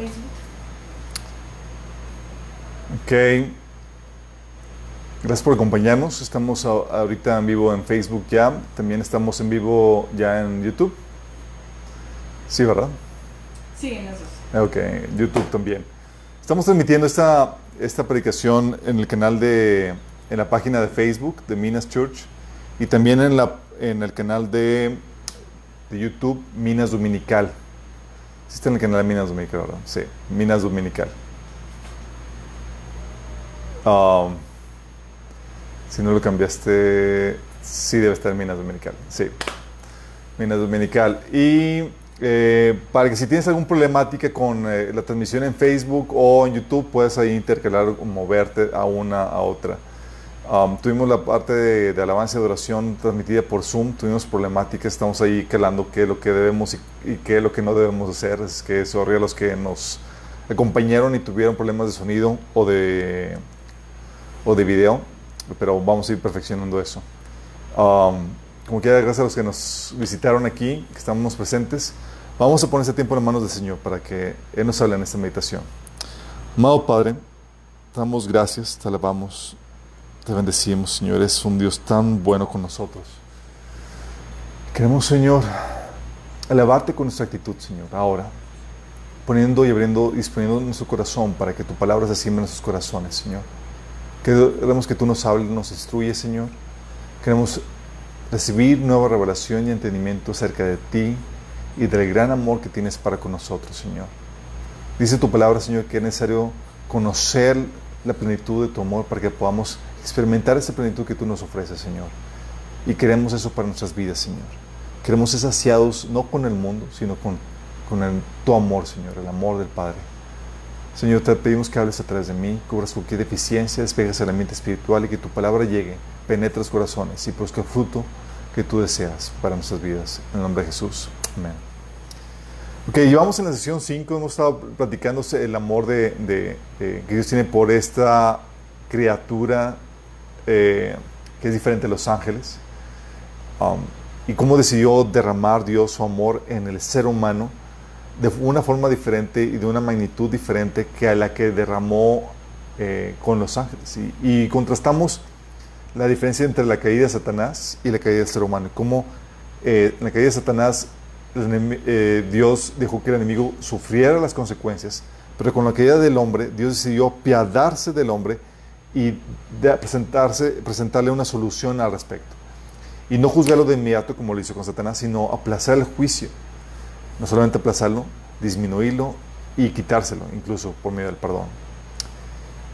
Facebook. Ok. Gracias por acompañarnos. Estamos ahorita en vivo en Facebook ya. También estamos en vivo ya en YouTube. Sí, ¿verdad? Sí, en esos. Ok, YouTube también. Estamos transmitiendo esta, esta predicación en el canal de, en la página de Facebook de Minas Church y también en, la, en el canal de, de YouTube Minas Dominical. Sí está en el canal de Minas Dominical. Sí, Minas Dominical. Um, si no lo cambiaste, sí debe estar en Minas Dominical. Sí, Minas Dominical. Y eh, para que si tienes alguna problemática con eh, la transmisión en Facebook o en YouTube, puedes ahí intercalar o moverte a una a otra. Um, tuvimos la parte de, alabanza y adoración transmitida por Zoom, tuvimos problemáticas, estamos ahí calando qué es lo que debemos y, qué es lo que no debemos hacer. Es que sorry a los que nos acompañaron y tuvieron problemas de sonido o de, o de video, pero vamos a ir perfeccionando eso. Um, como quiera, gracias a los que nos visitaron aquí, que estamos presentes. Vamos a poner este tiempo en manos del Señor para que Él nos hable en esta meditación. Amado Padre, damos gracias, te alabamos, te bendecimos, Señor. Eres un Dios tan bueno con nosotros. Queremos, Señor, alabarte con nuestra actitud, Señor, ahora, poniendo y abriendo, disponiendo nuestro corazón para que tu palabra se siembre en nuestros corazones, Señor. Queremos que tú nos hables, nos instruyes, Señor. Queremos recibir nueva revelación y entendimiento acerca de ti y del gran amor que tienes para con nosotros, Señor. Dice tu palabra, Señor, que es necesario conocer la plenitud de tu amor para que podamos experimentar esa plenitud que tú nos ofreces, Señor. Y queremos eso para nuestras vidas, Señor. Queremos ser saciados no con el mundo, sino con, con tu amor, Señor, el amor del Padre. Señor, te pedimos que hables a través de mí, cubras cualquier deficiencia, despegues el ambiente espiritual y que tu palabra llegue, penetre los corazones y produzca el fruto que tú deseas para nuestras vidas. En el nombre de Jesús. Amén. Ok, llevamos en la sesión 5, hemos estado platicando el amor de, que Dios tiene por esta criatura eh, que es diferente de los ángeles um, y cómo decidió derramar Dios su amor en el ser humano de una forma diferente y de una magnitud diferente que a la que derramó eh, con los ángeles. Y, contrastamos la diferencia entre la caída de Satanás y la caída del ser humano. Cómo eh, en la caída de Satanás Dios dejó que el enemigo sufriera las consecuencias, pero con la caída del hombre Dios decidió piadarse del hombre y presentarse, presentarle una solución al respecto. Y no juzgarlo de inmediato como lo hizo con Satanás, sino aplazar el juicio no solamente aplazarlo, disminuirlo y quitárselo, incluso por medio del perdón.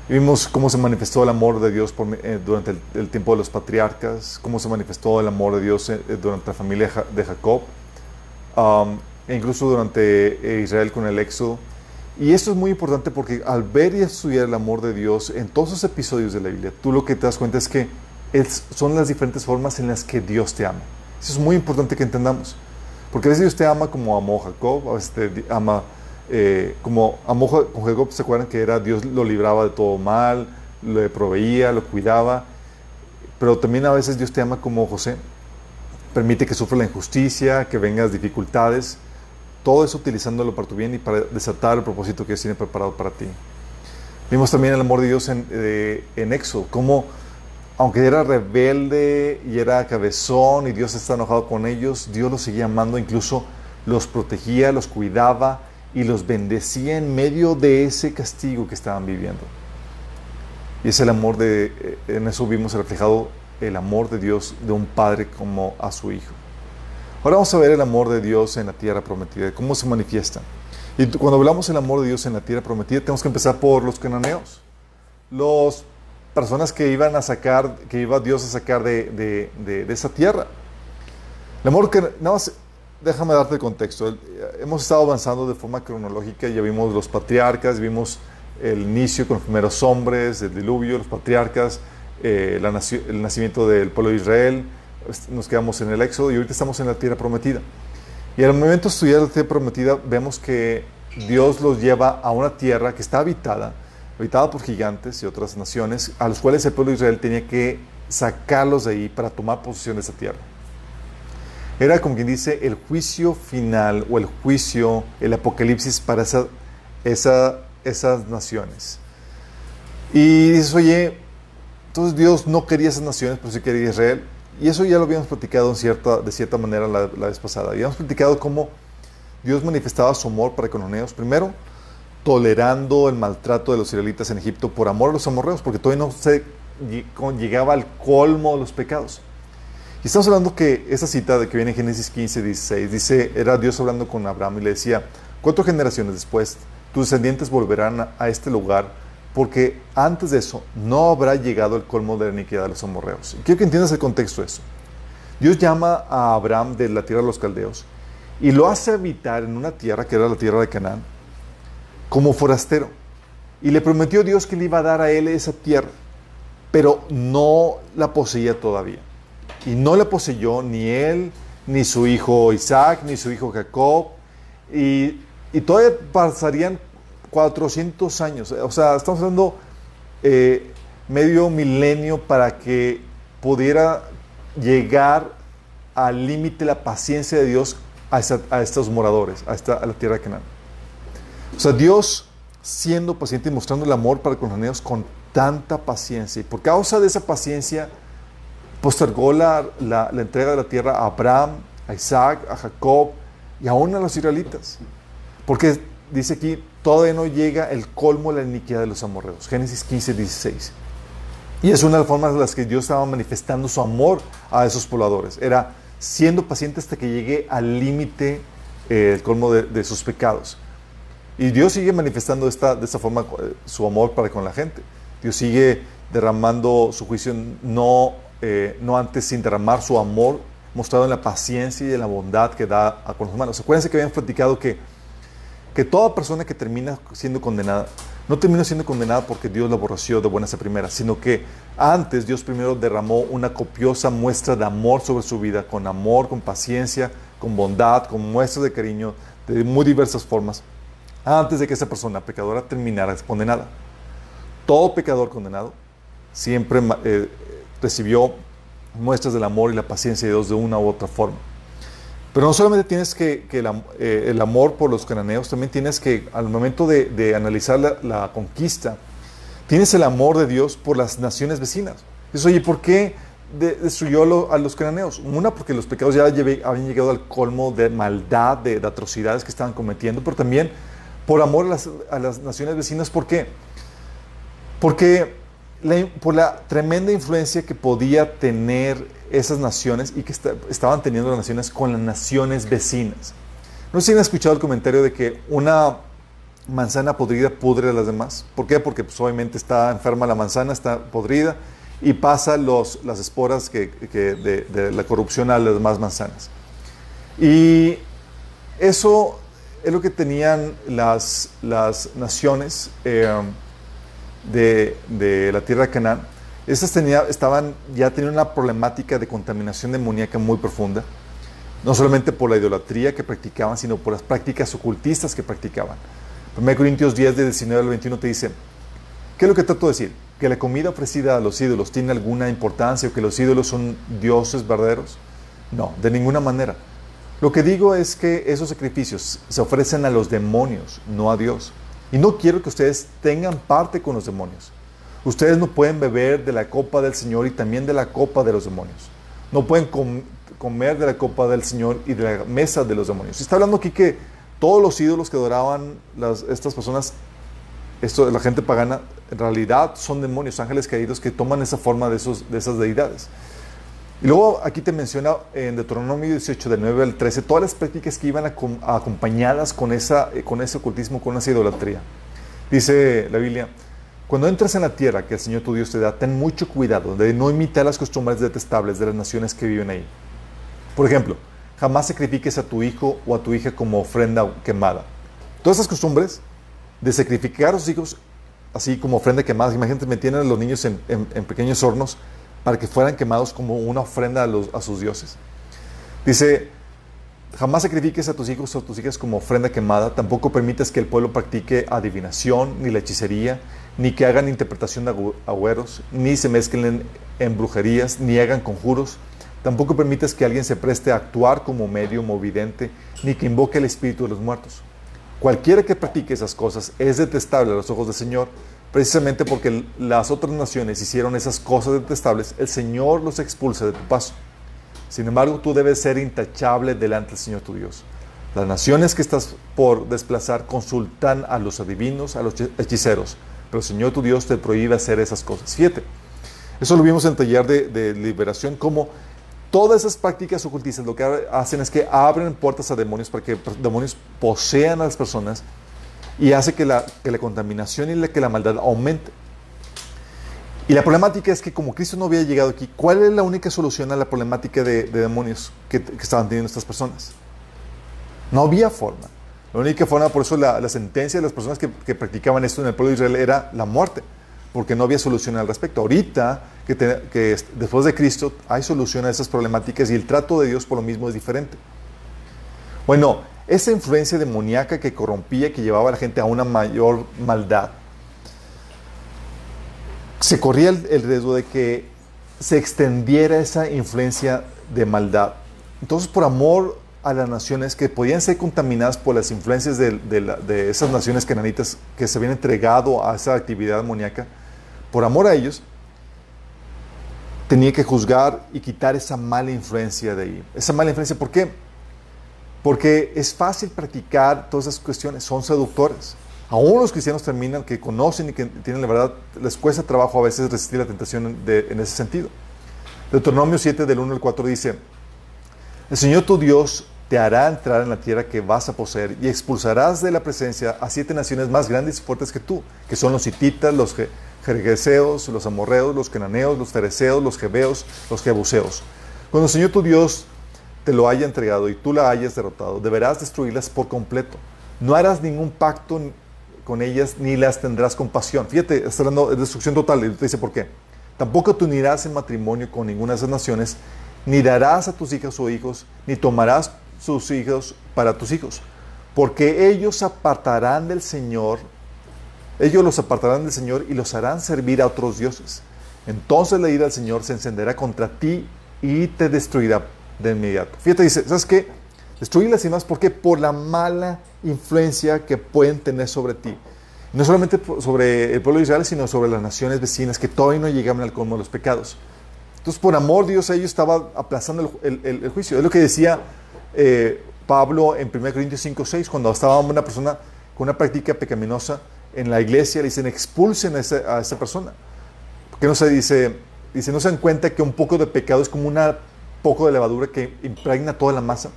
vimos cómo se manifestó el amor de Dios eh, durante el, tiempo de los patriarcas, cómo se manifestó el amor de Dios eh, durante la familia de Jacob, e incluso durante eh, Israel con el Éxodo. Y esto es muy importante porque al ver y estudiar el amor de Dios en todos esos episodios de la Biblia, tú lo que te das cuenta es que son las diferentes formas en las que Dios te ama. Eso es muy importante que entendamos. Porque a veces Dios te ama como amó Jacob, a veces te ama eh, como amó con Jacob, ¿se acuerdan que era Dios lo libraba de todo mal, le proveía, lo cuidaba? Pero también a veces Dios te ama como José, permite que sufra la injusticia, que vengas dificultades, todo eso utilizándolo para tu bien y para desatar el propósito que Dios tiene preparado para ti. Vimos también el amor de Dios en, eh, en Éxodo, cómo aunque era rebelde y era cabezón y Dios está enojado con ellos, Dios los seguía amando, incluso los protegía, los cuidaba y los bendecía en medio de ese castigo que estaban viviendo. Y es el amor de, eh, en eso vimos reflejado el amor de Dios de un padre como a su hijo. Ahora vamos a ver el amor de Dios en la tierra prometida, cómo se manifiesta. Y cuando hablamos del amor de Dios en la tierra prometida, tenemos que empezar por los cananeos. Los personas que iban a sacar, que iba Dios a sacar de, esa tierra. El amor que, nada más, déjame darte el contexto. Hemos estado avanzando de forma cronológica, ya vimos los patriarcas, vimos el inicio con los primeros hombres, el diluvio, los patriarcas, eh, el nacimiento del pueblo de Israel, nos quedamos en el Éxodo y ahorita estamos en la tierra prometida. Y al momento de estudiar la tierra prometida, vemos que Dios los lleva a una tierra que está habitada, habitada por gigantes y otras naciones, a los cuales el pueblo de Israel tenía que sacarlos de ahí para tomar posesión de esa tierra. Era como quien dice el juicio final o el juicio, el apocalipsis para esa, esa, esas naciones. Y dices, oye, entonces Dios no quería esas naciones, pero sí quería Israel. Y eso ya lo habíamos platicado de cierta manera la, vez pasada. Habíamos platicado cómo Dios manifestaba su amor para con los. Primero, tolerando el maltrato de los israelitas en Egipto por amor a los amorreos, porque todavía no se llegaba al colmo de los pecados. Y estamos hablando que esa cita que viene en Génesis 15, 16, dice, era Dios hablando con Abraham y le decía, cuatro generaciones después, tus descendientes volverán a este lugar, porque antes de eso no habrá llegado el colmo de la iniquidad de los amorreos. quiero que entiendas el contexto de eso. Dios llama a Abraham de la tierra de los caldeos y lo hace habitar en una tierra que era la tierra de Canaán como forastero. Y le prometió Dios que le iba a dar a él esa tierra, pero no la poseía todavía. Y no la poseyó ni él, ni su hijo Isaac, ni su hijo Jacob. Y, todavía pasarían 400 años. O sea, estamos hablando eh, medio milenio para que pudiera llegar al límite la paciencia de Dios a, estos moradores, a, esta, a la tierra de Canaán. O sea, Dios siendo paciente y mostrando el amor para con los niños con tanta paciencia. Y por causa de esa paciencia, postergó la, la, entrega de la tierra a Abraham, a Isaac, a Jacob y aún a los israelitas. Porque dice aquí, todavía no llega el colmo de la iniquidad de los amorreos. Génesis 15, 16. Y es una de las formas en las que Dios estaba manifestando su amor a esos pobladores. Era siendo paciente hasta que llegue al límite, eh, el colmo de sus pecados. Y Dios sigue manifestando esta, de esta forma eh, su amor para con la gente. Dios sigue derramando su juicio, no, eh, no antes sin derramar su amor mostrado en la paciencia y en la bondad que da a con los humanos. Acuérdense que habían platicado que, que toda persona que termina siendo condenada, no termina siendo condenada porque Dios la aborreció de buenas a primeras, sino que antes Dios primero derramó una copiosa muestra de amor sobre su vida, con amor, con paciencia, con bondad, con muestras de cariño, de muy diversas formas antes de que esa persona pecadora terminara condenada. Todo pecador condenado siempre eh, recibió muestras del amor y la paciencia de Dios de una u otra forma. Pero no solamente tienes que, eh, el, amor por los cananeos, también tienes que, al momento de, analizar la, conquista, tienes el amor de Dios por las naciones vecinas. Dices, oye, ¿por qué destruyó a los cananeos? Una, porque los pecados ya habían llegado al colmo de maldad, de, de atrocidades que estaban cometiendo, pero también por amor a las, naciones vecinas. ¿Por qué? Porque por la tremenda influencia que podía tener esas naciones y que estaban teniendo las naciones con las naciones vecinas. No sé si han escuchado el comentario de que una manzana podrida pudre a las demás. ¿Por qué? Porque pues, obviamente está enferma la manzana, está podrida y pasa los, las esporas que, de, de la corrupción a las demás manzanas. Y eso es lo que tenían las, las naciones eh, de, la tierra de Canaán. Estas tenía, estaban, ya tenían una problemática de contaminación demoníaca muy profunda, no solamente por la idolatría que practicaban, sino por las prácticas ocultistas que practicaban. 1 Corintios 10, de 19 al 21 te dice, ¿qué es lo que trato de decir? ¿Que la comida ofrecida a los ídolos tiene alguna importancia o que los ídolos son dioses verdaderos? No, de ninguna manera. Lo que digo es que esos sacrificios se ofrecen a los demonios, no a Dios. Y no quiero que ustedes tengan parte con los demonios. Ustedes no pueden beber de la copa del Señor y también de la copa de los demonios. No pueden comer de la copa del Señor y de la mesa de los demonios. Está hablando aquí que todos los ídolos que adoraban estas personas, esto, la gente pagana, en realidad son demonios, ángeles caídos que toman esa forma de esas deidades. Y luego aquí te menciona en Deuteronomio 18, del 9 al 13, todas las prácticas que iban acompañadas con, esa, eh, con ese ocultismo, con esa idolatría. Dice la Biblia, cuando entres en la tierra que el Señor tu Dios te da, ten mucho cuidado de no imitar las costumbres detestables de las naciones que viven ahí. Por ejemplo, jamás sacrifiques a tu hijo o a tu hija como ofrenda quemada. Todas esas costumbres de sacrificar a sus hijos así como ofrenda quemada, imagínate, metían a los niños en pequeños hornos para que fueran quemados como una ofrenda a, sus dioses. Dice, jamás sacrifiques a tus hijos o a tus hijas como ofrenda quemada, tampoco permitas que el pueblo practique adivinación, ni la hechicería, ni que hagan interpretación de agüeros, ni se mezclen en, brujerías, ni hagan conjuros. Tampoco permitas que alguien se preste a actuar como medio movidente, ni que invoque el espíritu de los muertos. Cualquiera que practique esas cosas es detestable a los ojos del Señor, precisamente porque las otras naciones hicieron esas cosas detestables, el Señor los expulsa de tu paso. Sin embargo, tú debes ser intachable delante del Señor tu Dios. Las naciones que estás por desplazar consultan a los adivinos, a los hechiceros, pero el Señor tu Dios te prohíbe hacer esas cosas. Fíjate, eso lo vimos en el taller de, de liberación, como todas esas prácticas ocultistas lo que hacen es que abren puertas a demonios para que demonios posean a las personas y hace que la, que la contaminación y la, que la maldad aumente. Y la problemática es que como Cristo no había llegado aquí, ¿cuál es la única solución a la problemática de, demonios que, estaban teniendo estas personas? No había forma. La única forma, por eso la, sentencia de las personas que, que, practicaban esto en el pueblo de Israel era la muerte, porque no había solución al respecto. Ahorita, que, después de Cristo, hay solución a esas problemáticas y el trato de Dios por lo mismo es diferente. Bueno, esa influencia demoníaca que corrompía, que llevaba a la gente a una mayor maldad, se corría el riesgo de que se extendiera esa influencia de maldad. Entonces, por amor a las naciones que podían ser contaminadas por las influencias de, esas naciones cananitas que se habían entregado a esa actividad demoníaca, por amor a ellos, tenía que juzgar y quitar esa mala influencia de ahí. Esa mala influencia, ¿por qué? Porque es fácil practicar todas esas cuestiones, son seductores. Aún los cristianos terminan, que conocen y que tienen la verdad, les cuesta trabajo a veces resistir la tentación en ese sentido. Deuteronomio 7 del 1 al 4 dice, el Señor tu Dios te hará entrar en la tierra que vas a poseer y expulsarás de la presencia a siete naciones más grandes y fuertes que tú, que son los hititas, los jergeseos, los amorreos, los cananeos, los fereceos, los jebeos, los jebuseos. Cuando el Señor tu Dios te lo haya entregado y tú la hayas derrotado, deberás destruirlas por completo. No harás ningún pacto con ellas ni las tendrás compasión. Fíjate, está hablando de destrucción total y te dice por qué. Tampoco te unirás en matrimonio con ninguna de esas naciones, ni darás a tus hijas o hijos, ni tomarás sus hijos para tus hijos, porque ellos apartarán del Señor, ellos los apartarán del Señor y los harán servir a otros dioses. Entonces la ira del Señor se encenderá contra ti y te destruirá de inmediato. Fíjate, dice, ¿sabes qué? Destruirlas y más, ¿por qué? Por la mala influencia que pueden tener sobre ti. No solamente sobre el pueblo de Israel, sino sobre las naciones vecinas que todavía no llegaban al colmo de los pecados. Entonces, por amor, Dios a ellos estaba aplazando el juicio. Es lo que decía eh, Pablo en 1 Corintios 5, 6, cuando estaba una persona con una práctica pecaminosa en la iglesia, le dicen expulsen a, esa persona. Porque no se dice, dice, no se dan cuenta que un poco de pecado es como un poco de levadura que impregna toda la masa.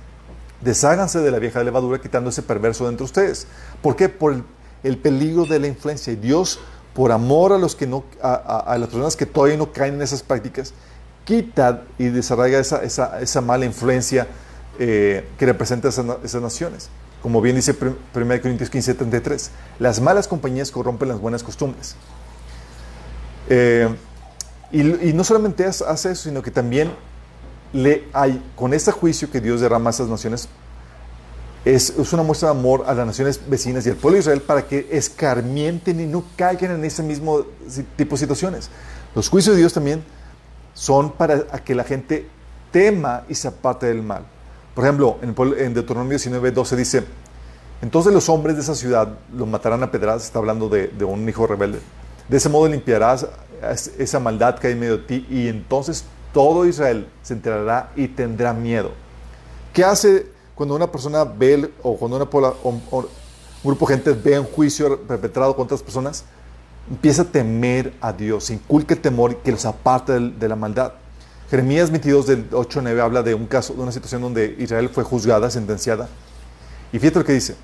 Desháganse de la vieja levadura quitando ese perverso de ustedes. ¿Por qué? Por el, peligro de la influencia. Y Dios, por amor a, los que no, a, las personas que todavía no caen en esas prácticas, quita y desarraiga esa, esa, esa mala influencia eh, que representa esas, naciones. Como bien dice 1 Corintios 15, 33, las malas compañías corrompen las buenas costumbres. Eh, y, no solamente hace eso, sino que también le hay, con este juicio que Dios derrama a esas naciones, es, es, una muestra de amor a las naciones vecinas y al pueblo de Israel para que escarmienten y no caigan en ese mismo tipo de situaciones. Los juicios de Dios también son para que la gente tema y se aparte del mal. Por ejemplo, en, Deuteronomio 19, 12 dice, entonces los hombres de esa ciudad los matarán a pedradas, está hablando de, un hijo rebelde. De ese modo limpiarás esa maldad que hay en medio de ti y entonces todo Israel se enterará y tendrá miedo. ¿Qué hace cuando una persona ve o cuando un grupo de gente ve un juicio perpetrado contra otras personas? Empieza a temer a Dios, inculca el temor que los aparte de la maldad. Jeremías 22 del 8 9 habla de un caso, de una situación donde Israel fue juzgada, sentenciada. Y fíjate lo que dice.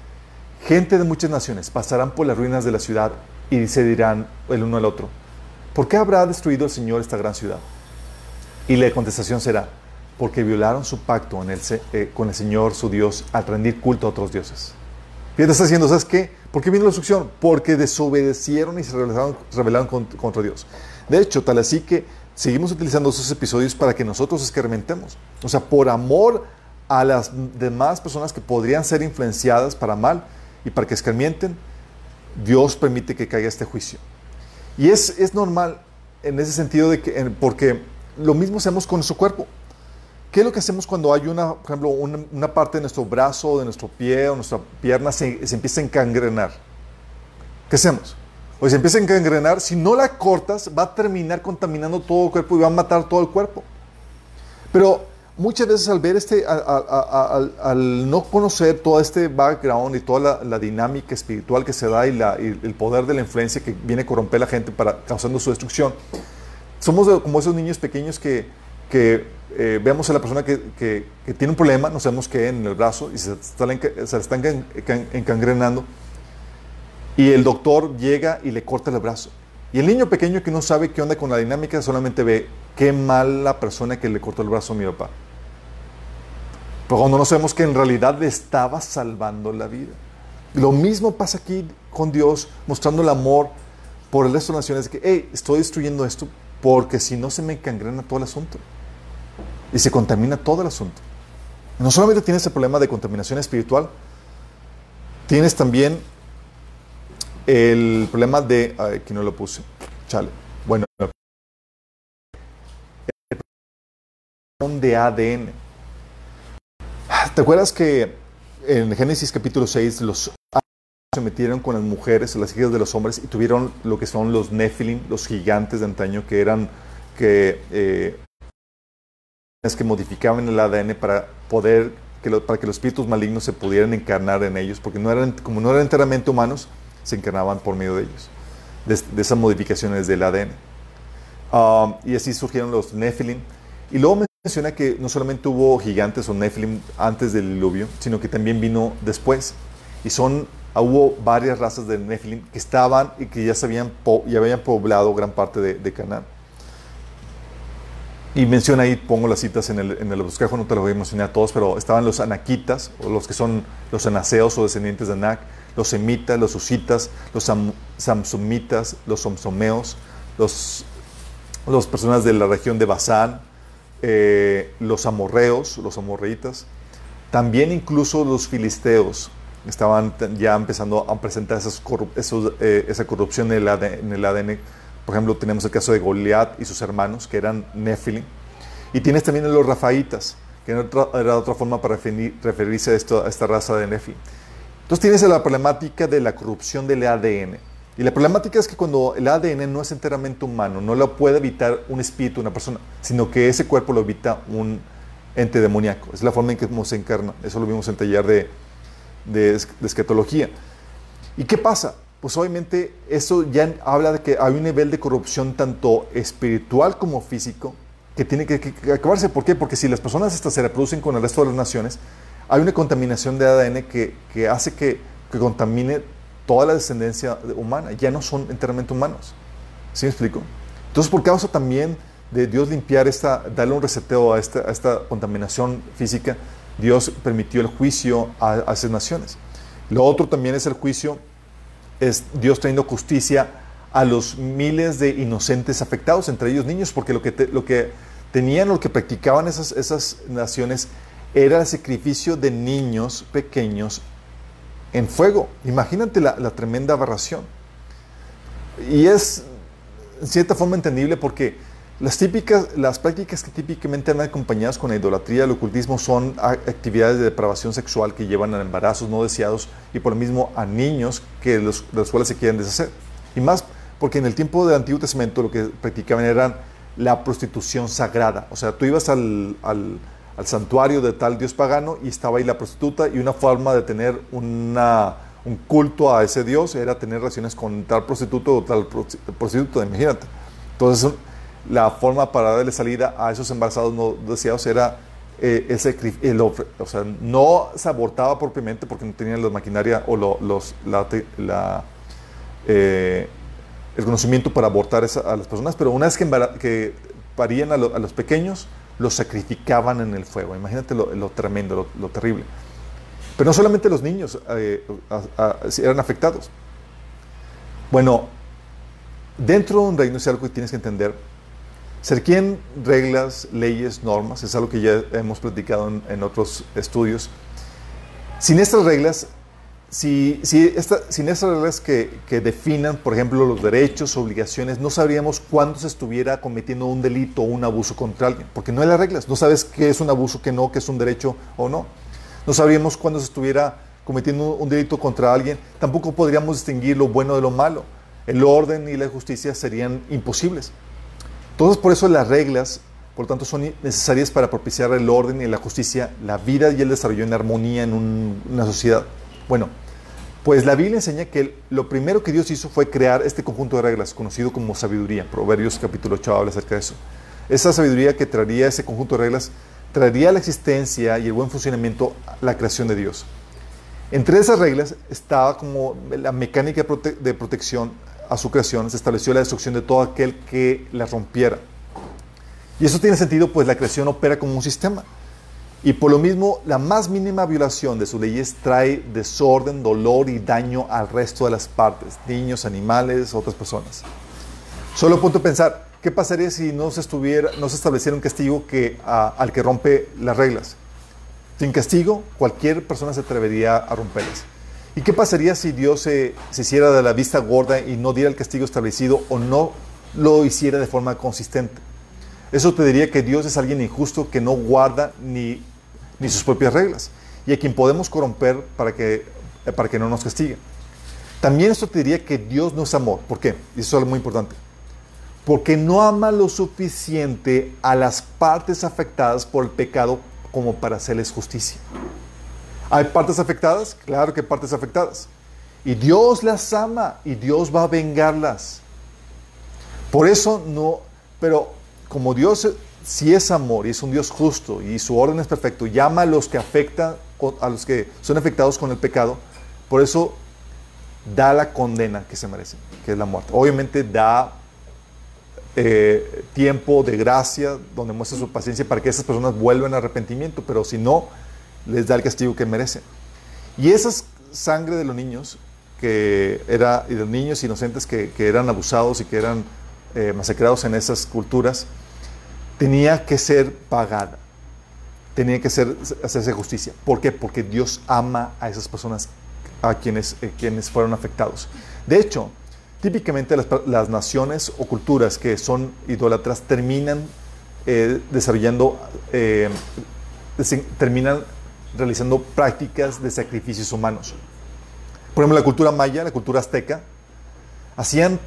Gente de muchas naciones pasarán por las ruinas de la ciudad y se dirán el uno al otro, ¿por qué habrá destruido el Señor esta gran ciudad? Y la contestación será, porque violaron su pacto eh, con el Señor, su Dios, al rendir culto a otros dioses. Fíjate, está diciendo, ¿sabes qué? ¿Por qué vino la destrucción? Porque desobedecieron y se rebelaron, contra Dios. De hecho, tal así que seguimos utilizando esos episodios para que nosotros escarmentemos. O sea, por amor a las demás personas que podrían ser influenciadas para mal y para que escarmienten, Dios permite que caiga este juicio. Y es, es normal en ese sentido de que, porque lo mismo hacemos con nuestro cuerpo. ¿qué es lo que hacemos cuando hay una, por ejemplo, una, parte de nuestro brazo, de nuestro pie o nuestra pierna se, se empieza a encangrenar? ¿Qué hacemos? O se empieza a encangrenar, si no la cortas, va a terminar contaminando todo el cuerpo y va a matar todo el cuerpo. Pero muchas veces al ver este, al, no conocer todo este background y toda la, dinámica espiritual que se da y, el poder de la influencia que viene a corromper a la gente para causando su destrucción, somos como esos niños pequeños que, eh, vemos a la persona que, tiene un problema, no sabemos qué, en el brazo y se, está, se están encangrenando y el doctor llega y le corta el brazo. Y el niño pequeño que no sabe qué onda con la dinámica solamente ve qué mal la persona que le cortó el brazo a mi papá. Pero cuando no sabemos que en realidad le estaba salvando la vida. Lo mismo pasa aquí con Dios, mostrando el amor por el resto de las naciones, que, hey, estoy destruyendo esto porque si no se me encangrena todo el asunto. Y se contamina todo el asunto. No solamente tienes el problema de contaminación espiritual, tienes también el problema de... Aquí no lo puse. Chale. Bueno. de ADN. ¿Te acuerdas que en Génesis capítulo 6 los se metieron con las mujeres, las hijas de los hombres y tuvieron lo que son los Nephilim, los gigantes de antaño que eran que eh, que modificaban el ADN para poder que para que los espíritus malignos se pudieran encarnar en ellos, porque no eran como no eran enteramente humanos, se encarnaban por medio de ellos, de, esas modificaciones del ADN. Um, y así surgieron los Nephilim. Y luego menciona que no solamente hubo gigantes o Nephilim antes del diluvio, sino que también vino después. Y son, hubo varias razas de Nephilim que estaban y que ya, se habían, ya habían poblado gran parte de, Canaán. Y menciona ahí, pongo las citas en el, en el no te lo voy a mencionar a todos, pero estaban los anaquitas, o los que son los anaseos o descendientes de Anak, los semitas, los usitas, los samsumitas, los somsomeos, los, los personas de la región de Basán, eh, los amorreos, los amorreitas, también incluso los filisteos estaban ya empezando a presentar esas eh, esa corrupción en el, ADN, en el, ADN, Por ejemplo, tenemos el caso de Goliat y sus hermanos, que eran Nephilim. Y tienes también a los Rafaitas, que era otra, forma para referirse a, esto, a esta raza de Nephilim. Entonces tienes la problemática de la corrupción del ADN. Y la problemática es que cuando el ADN no es enteramente humano, no lo puede evitar un espíritu, una persona, sino que ese cuerpo lo evita un ente demoníaco. Es la forma en que se encarna. Eso lo vimos en taller de, de, escatología. ¿Y qué pasa? Pues obviamente eso ya habla de que hay un nivel de corrupción tanto espiritual como físico que tiene que, acabarse. ¿Por qué? Porque si las personas estas se reproducen con el resto de las naciones, hay una contaminación de ADN que, que hace que, que, contamine toda la descendencia humana. Ya no son enteramente humanos. ¿Sí me explico? Entonces, por causa también de Dios limpiar esta, darle un reseteo a esta, a esta contaminación física, Dios permitió el juicio a, esas naciones. Lo otro también es el juicio, es Dios trayendo justicia a los miles de inocentes afectados, entre ellos niños, porque lo que, lo que tenían, lo que practicaban esas, esas naciones era el sacrificio de niños pequeños en fuego. Imagínate la, tremenda aberración. Y es en cierta forma entendible porque las, típicas, las prácticas que típicamente van acompañadas con la idolatría, el ocultismo, son actividades de depravación sexual que llevan a embarazos no deseados y por lo mismo a niños que los, de los cuales se quieren deshacer. Y más porque en el tiempo del Antiguo Testamento lo que practicaban era la prostitución sagrada. O sea, tú ibas al al santuario de tal dios pagano y estaba ahí la prostituta y una forma de tener una, un culto a ese dios era tener relaciones con tal prostituto o tal prostituta, imagínate. Entonces la forma para darle salida a esos embarazados no deseados era eh, ese, el, o sea, no se abortaba propiamente porque no tenían la maquinaria o los, eh, el conocimiento para abortar a las personas, pero una vez que, parían a, a los pequeños, los sacrificaban en el fuego. Imagínate lo, tremendo, lo, terrible. Pero no solamente los niños eh, eran afectados. Bueno, dentro de un reino es algo que tienes que entender. Se requieren reglas, leyes, normas, es algo que ya hemos platicado en, otros estudios. Sin estas reglas, si, si esta, sin esas reglas que, que, definan, por ejemplo, los derechos, obligaciones, no sabríamos cuándo se estuviera cometiendo un delito o un abuso contra alguien, porque no hay las reglas, no sabes qué es un abuso, qué no, qué es un derecho o no. No sabríamos cuándo se estuviera cometiendo un delito contra alguien, tampoco podríamos distinguir lo bueno de lo malo. El orden y la justicia serían imposibles. Entonces, por eso las reglas, por tanto, son necesarias para propiciar el orden y la justicia, la vida y el desarrollo en armonía en una sociedad. Bueno, pues la Biblia enseña que lo primero que Dios hizo fue crear este conjunto de reglas, conocido como sabiduría. Proverbios capítulo 8 habla acerca de eso. Esa sabiduría que traería ese conjunto de reglas, traería la existencia y el buen funcionamiento la creación de Dios. Entre esas reglas estaba como la mecánica de protección a su creación, se estableció la destrucción de todo aquel que la rompiera. Y eso tiene sentido, pues la creación opera como un sistema. Y por lo mismo, la más mínima violación de sus leyes trae desorden, dolor y daño al resto de las partes, niños, animales, otras personas. Solo punto pensar, ¿qué pasaría si no se, estuviera, no se estableciera un castigo que, al que rompe las reglas? Sin castigo, cualquier persona se atrevería a romperlas. ¿Y qué pasaría si Dios se, hiciera de la vista gorda y no diera el castigo establecido o no lo hiciera de forma consistente? Eso te diría que Dios es alguien injusto que no guarda ni, ni sus propias reglas y a quien podemos corromper para que, para que no nos castigue. También esto te diría que Dios no es amor. ¿Por qué? Y eso es algo muy importante. Porque no ama lo suficiente a las partes afectadas por el pecado como para hacerles justicia. ¿Hay partes afectadas? Claro que hay partes afectadas. Y Dios las ama y Dios va a vengarlas. Por eso no, pero como Dios si es amor y es un Dios justo y su orden es perfecto, llama a los que afectan, a los que son afectados con el pecado, por eso da la condena que se merecen, que es la muerte. Obviamente da eh, tiempo de gracia, donde muestra su paciencia para que esas personas vuelvan a arrepentimiento, pero si no, les da el castigo que merecen. Y esa sangre de los niños, que era, y de los niños inocentes que, eran abusados y que eran eh, masacrados en esas culturas, tenía que ser pagada. Tenía que ser, hacerse justicia. ¿Por qué? Porque Dios ama a esas personas a quienes, eh, quienes fueron afectados. De hecho, Típicamente las, naciones o culturas que son idólatras terminan eh, desarrollando, eh, terminan realizando prácticas de sacrificios humanos. Por ejemplo, la cultura maya, la cultura azteca, hacían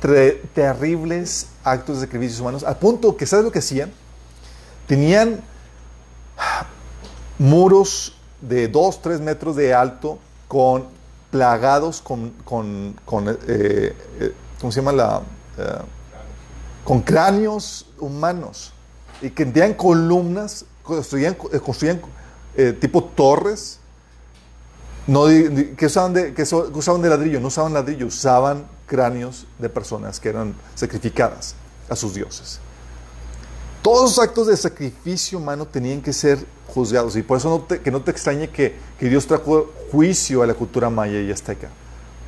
terribles actos de sacrificios humanos, al punto que, ¿sabes lo que hacían? Tenían muros de 2, 3 metros de alto con plagados con, con, con eh, ¿cómo se llama? La, eh, con cráneos humanos y que tenían columnas, construían, eh, construían eh, tipo torres, no, que, usaban de, que usaban de ladrillo, no usaban ladrillo, usaban cráneos de personas que eran sacrificadas a sus dioses. Todos los actos de sacrificio humano tenían que ser juzgados y por eso no te, que no te extrañe que, que Dios trajo juicio a la cultura maya y azteca.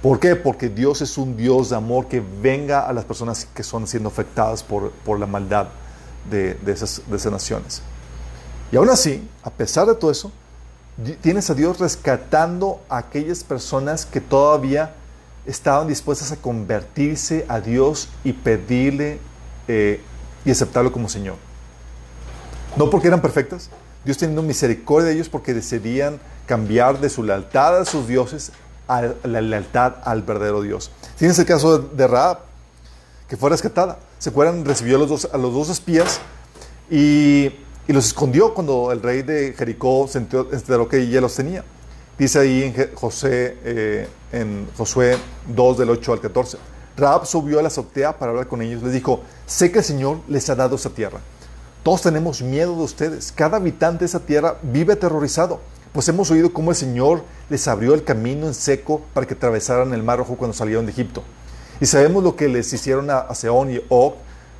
¿Por qué? Porque Dios es un Dios de amor que venga a las personas que son siendo afectadas por, la maldad de, esas, naciones. Y aún así, a pesar de todo eso, tienes a Dios rescatando a aquellas personas que todavía estaban dispuestas a convertirse a Dios y pedirle eh, y aceptarlo como Señor. No porque eran perfectas, Dios teniendo misericordia de ellos porque decidían cambiar de su lealtad a sus dioses a la lealtad al verdadero Dios. Tienes el caso de Raab, que fue rescatada. Se acuerdan, recibió a los dos, a los dos espías y, y, los escondió cuando el rey de Jericó se enteró que ya los tenía. Dice ahí en, José, eh, en Josué 2 del 8 al 14. Raab subió a la azotea para hablar con ellos. Les dijo, sé que el Señor les ha dado esa tierra. Todos tenemos miedo de ustedes. Cada habitante de esa tierra vive aterrorizado pues hemos oído cómo el Señor les abrió el camino en seco para que atravesaran el Mar Rojo cuando salieron de Egipto. Y sabemos lo que les hicieron a, Seón y Og,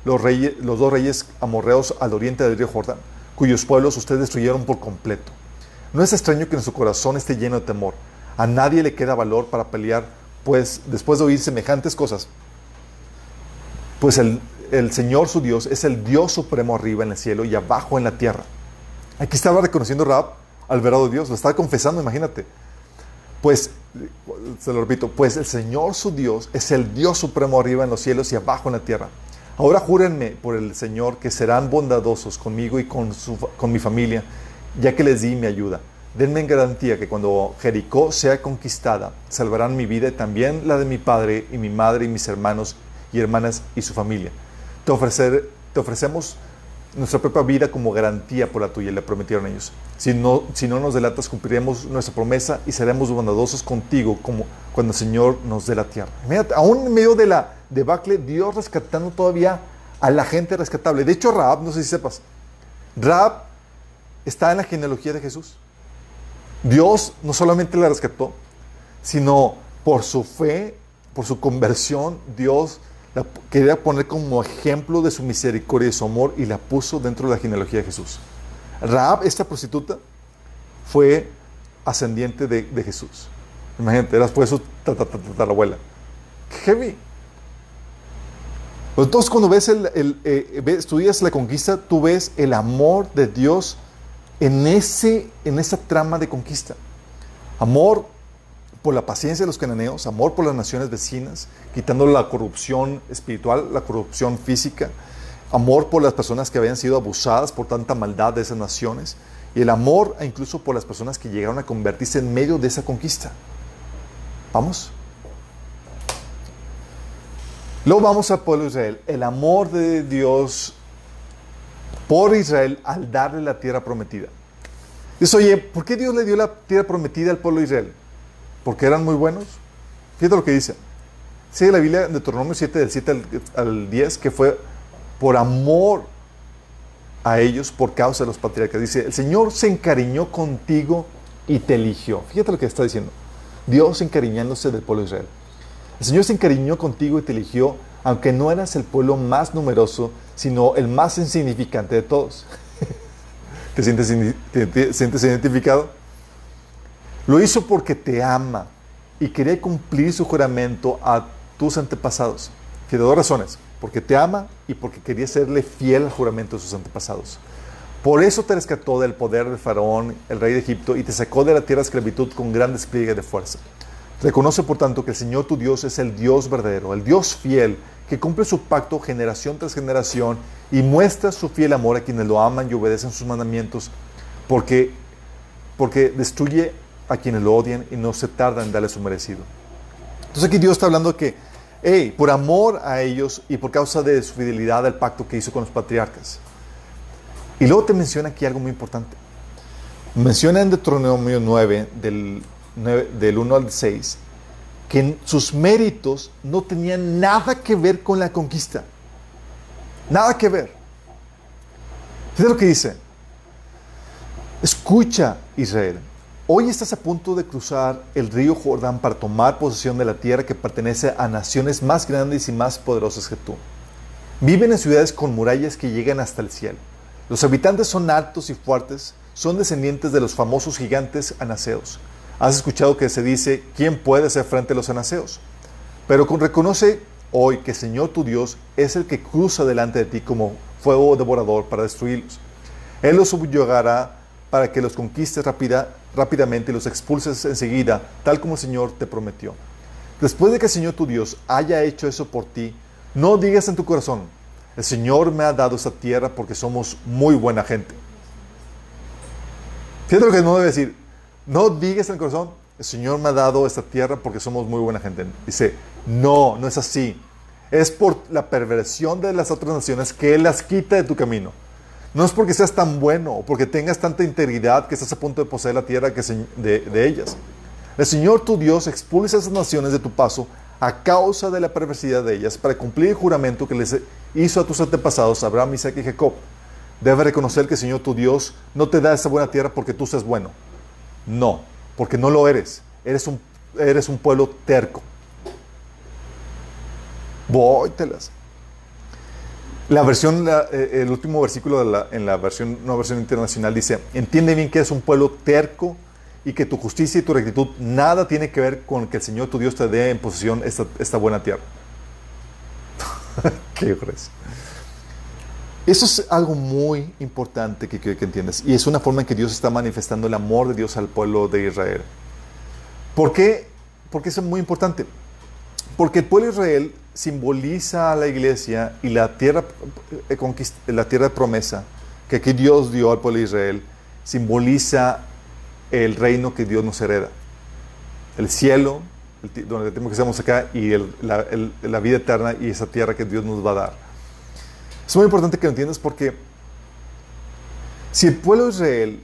los, reyes, los dos reyes amorreos al oriente del río Jordán, cuyos pueblos ustedes destruyeron por completo. No es extraño que nuestro corazón esté lleno de temor. A nadie le queda valor para pelear, pues después de oír semejantes cosas, pues el, el Señor su Dios es el Dios supremo arriba en el cielo y abajo en la tierra. Aquí estaba reconociendo Raab al verado Dios, lo estaba confesando, imagínate. Pues, se lo repito, pues el Señor su Dios es el Dios supremo arriba en los cielos y abajo en la tierra. Ahora júrenme por el Señor que serán bondadosos conmigo y con, con mi familia, ya que les di mi ayuda. Denme en garantía que cuando Jericó sea conquistada, salvarán mi vida y también la de mi padre y mi madre y mis hermanos y hermanas y su familia. Te, ofrecemos nuestra propia vida como garantía por la tuya, le prometieron ellos. Si no, nos delatas, cumpliremos nuestra promesa y seremos bondadosos contigo como cuando el Señor nos dé la tierra. Imagínate, aún en medio de la debacle, Dios rescatando todavía a la gente rescatable. De hecho, Raab, no sé si sepas, Raab está en la genealogía de Jesús. Dios no solamente la rescató, sino por su fe, por su conversión, Dios la quería poner como ejemplo de su misericordia y su amor y la puso dentro de la genealogía de Jesús. Raab, esta prostituta, fue ascendiente de, Jesús. Imagínate, era fue su tatarabuela. Heavy. Entonces cuando ves el, eh, estudias la conquista, tú ves el amor de Dios en, ese, en esa trama de conquista. Amor por la paciencia de los cananeos, amor por las naciones vecinas, quitando la corrupción espiritual, la corrupción física, amor por las personas que habían sido abusadas por tanta maldad de esas naciones, y el amor incluso por las personas que llegaron a convertirse en medio de esa conquista. ¿Vamos? Luego vamos al pueblo de Israel. El amor de Dios por Israel al darle la tierra prometida. Dice, oye, ¿por qué Dios le dio la tierra prometida al pueblo de Israel? porque eran muy buenos. Fíjate lo que dice. Sigue la Biblia de Deuteronomio 7, del 7 al, 10, que fue por amor a ellos, por causa de los patriarcas. Dice, el Señor se encariñó contigo y te eligió. Fíjate lo que está diciendo. Dios encariñándose del pueblo de Israel. El Señor se encariñó contigo y te eligió, aunque no eras el pueblo más numeroso, sino el más insignificante de todos. ¿Te sientes, te sientes identificado? Lo hizo porque te ama y quería cumplir su juramento a tus antepasados. Tiene dos razones, porque te ama y porque quería serle fiel al juramento de sus antepasados. Por eso te rescató del poder de Faraón, el rey de Egipto, y te sacó de la tierra de esclavitud con gran despliegue de fuerza. Reconoce, por tanto, que el Señor tu Dios es el Dios verdadero, el Dios fiel, que cumple su pacto generación tras generación y muestra su fiel amor a quienes lo aman y obedecen sus mandamientos, porque, porque destruye a quienes lo odian y no se tarda en darle su merecido. Entonces aquí Dios está hablando que, hey, por amor a ellos y por causa de su fidelidad al pacto que hizo con los patriarcas. Y luego te menciona aquí algo muy importante. Menciona en Deuteronomio 9, del, 9, del 1 al 6, que sus méritos no tenían nada que ver con la conquista. Nada que ver. Fíjate lo que dice. Escucha, Israel. Hoy estás a punto de cruzar el río Jordán para tomar posesión de la tierra que pertenece a naciones más grandes y más poderosas que tú. Viven en ciudades con murallas que llegan hasta el cielo. Los habitantes son altos y fuertes, son descendientes de los famosos gigantes anaseos. Has escuchado que se dice, ¿quién puede hacer frente a los anaseos? Pero reconoce hoy que el Señor tu Dios es el que cruza delante de ti como fuego devorador para destruirlos. Él los subyugará para que los conquistes rápida, rápidamente y los expulses enseguida, tal como el Señor te prometió. Después de que el Señor tu Dios haya hecho eso por ti, no digas en tu corazón, el Señor me ha dado esta tierra porque somos muy buena gente. Fíjate lo que no debe decir. No digas en el corazón, el Señor me ha dado esta tierra porque somos muy buena gente. Dice, no, no es así. Es por la perversión de las otras naciones que Él las quita de tu camino. No es porque seas tan bueno o porque tengas tanta integridad que estás a punto de poseer la tierra que de, de ellas. El Señor tu Dios expulsa a esas naciones de tu paso a causa de la perversidad de ellas para cumplir el juramento que les hizo a tus antepasados, Abraham, Isaac y Jacob. Debes reconocer que el Señor tu Dios no te da esa buena tierra porque tú seas bueno. No, porque no lo eres. Eres un, eres un pueblo terco. Vóytelas. La versión, eh, el último versículo en la versión, no versión internacional dice, entiende bien que eres un pueblo terco y que tu justicia y tu rectitud nada tiene que ver con que el Señor tu Dios te dé en posesión esta, buena tierra. ¿Qué crees? Eso es algo muy importante que quiero que entiendas. Y es una forma en que Dios está manifestando el amor de Dios al pueblo de Israel. ¿Por qué? Porque eso es muy importante. Porque el pueblo de Israel simboliza a la iglesia y la tierra, eh, la tierra de promesa que aquí Dios dio al pueblo de Israel simboliza el reino que Dios nos hereda. El cielo, donde tenemos que estamos acá, y la, la, vida eterna y esa tierra que Dios nos va a dar. Es muy importante que lo entiendas porque si el pueblo de Israel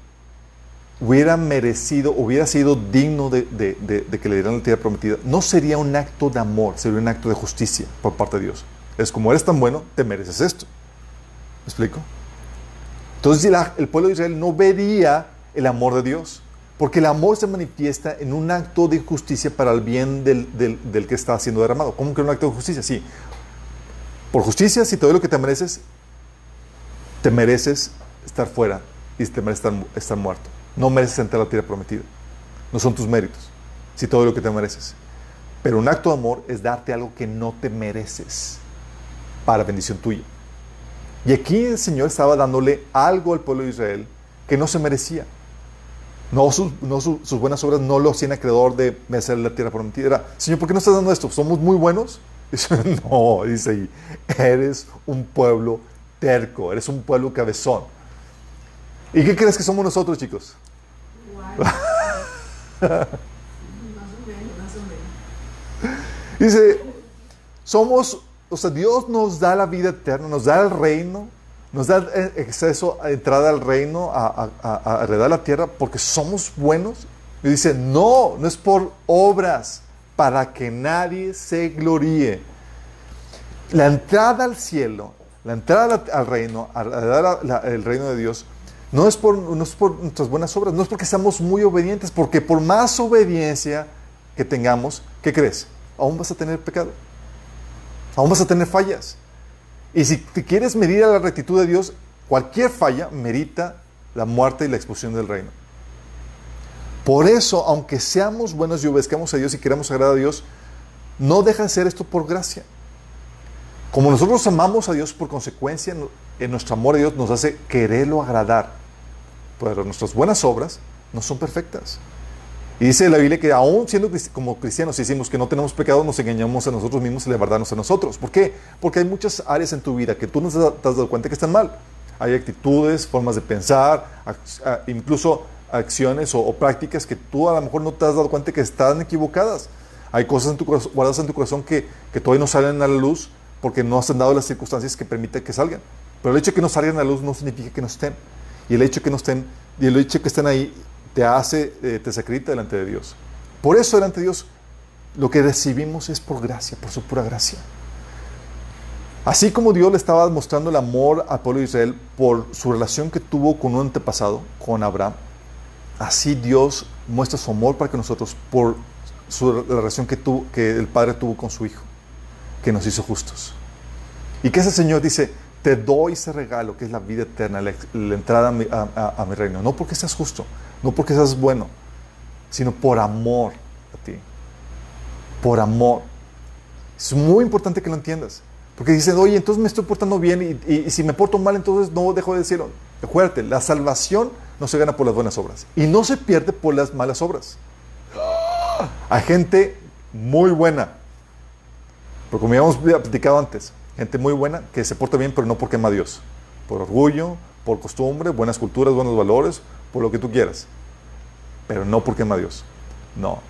hubiera merecido, hubiera sido digno de, que le dieran la tierra prometida, no sería un acto de amor, sería un acto de justicia por parte de Dios. Es como eres tan bueno, te mereces esto. ¿Me explico? Entonces el pueblo de Israel no vería el amor de Dios, porque el amor se manifiesta en un acto de justicia para el bien del, que está siendo derramado. ¿Cómo que un acto de justicia? Sí. Por justicia, si te doy lo que te mereces, te mereces estar fuera y te mereces estar, estar muerto. No mereces entrar a la tierra prometida. No son tus méritos, si todo lo que te mereces. Pero un acto de amor es darte algo que no te mereces para bendición tuya. Y aquí el Señor estaba dándole algo al pueblo de Israel que no se merecía. No, sus buenas obras no lo hacían acreedor de merecer la tierra prometida. Era, Señor, ¿por qué no estás dando esto? ¿Somos muy buenos? no, dice ahí, eres un pueblo terco, eres un pueblo cabezón. ¿Y qué crees que somos nosotros, chicos? Dice, somos, o sea, Dios nos da la vida eterna, nos da el reino, nos da acceso a entrada al reino, a, a, heredar la tierra, porque somos buenos. Y dice, no, no es por obras, para que nadie se gloríe. La entrada al cielo, la entrada al reino, a heredar el reino de Dios, no es, por, no es por nuestras buenas obras, no es porque seamos muy obedientes, porque por más obediencia que tengamos, ¿qué crees? Aún vas a tener pecado. Aún vas a tener fallas. Y si te quieres medir a la rectitud de Dios, cualquier falla merita la muerte y la expulsión del reino. Por eso, aunque seamos buenos y obedezcamos a Dios y queramos agradar a Dios, no deja de ser esto por gracia. Como nosotros amamos a Dios por consecuencia, en nuestro amor a Dios nos hace quererlo agradar. Pero nuestras buenas obras no son perfectas. Y dice la Biblia que aún siendo como cristianos, si decimos que no tenemos pecado, nos engañamos a nosotros mismos y la verdad a nosotros. ¿Por qué? Porque hay muchas áreas en tu vida que tú no te has dado cuenta que están mal. Hay actitudes, formas de pensar, incluso acciones o, prácticas que tú a lo mejor no te has dado cuenta que están equivocadas. Hay cosas guardadas en tu corazón que, que todavía no salen a la luz porque no has dado las circunstancias que permiten que salgan. Pero el hecho de que no salgan a la luz no significa que no estén. Y el hecho de que no estén, y el hecho de que estén ahí te hace, eh, te sacrifica delante de Dios. Por eso delante de Dios lo que recibimos es por gracia, por su pura gracia. Así como Dios le estaba mostrando el amor al pueblo de Israel por su relación que tuvo con un antepasado, con Abraham, así Dios muestra su amor para que nosotros por la relación que, tuvo, el Padre tuvo con su Hijo, que nos hizo justos. Y que ese Señor dice, te doy ese regalo que es la vida eterna, la, entrada a mi, reino. No porque seas justo, no porque seas bueno, sino por amor a ti. Por amor. Es muy importante que lo entiendas. Porque dicen, oye, entonces me estoy portando bien y, si me porto mal, entonces no dejo de decirlo. Acuérdate, la salvación no se gana por las buenas obras y no se pierde por las malas obras. Hay gente muy buena, pero como platicado antes, gente muy buena que se porta bien, pero no porque ama a Dios. Por orgullo, por costumbre, buenas culturas, buenos valores, por lo que tú quieras. Pero no porque ama a Dios. No.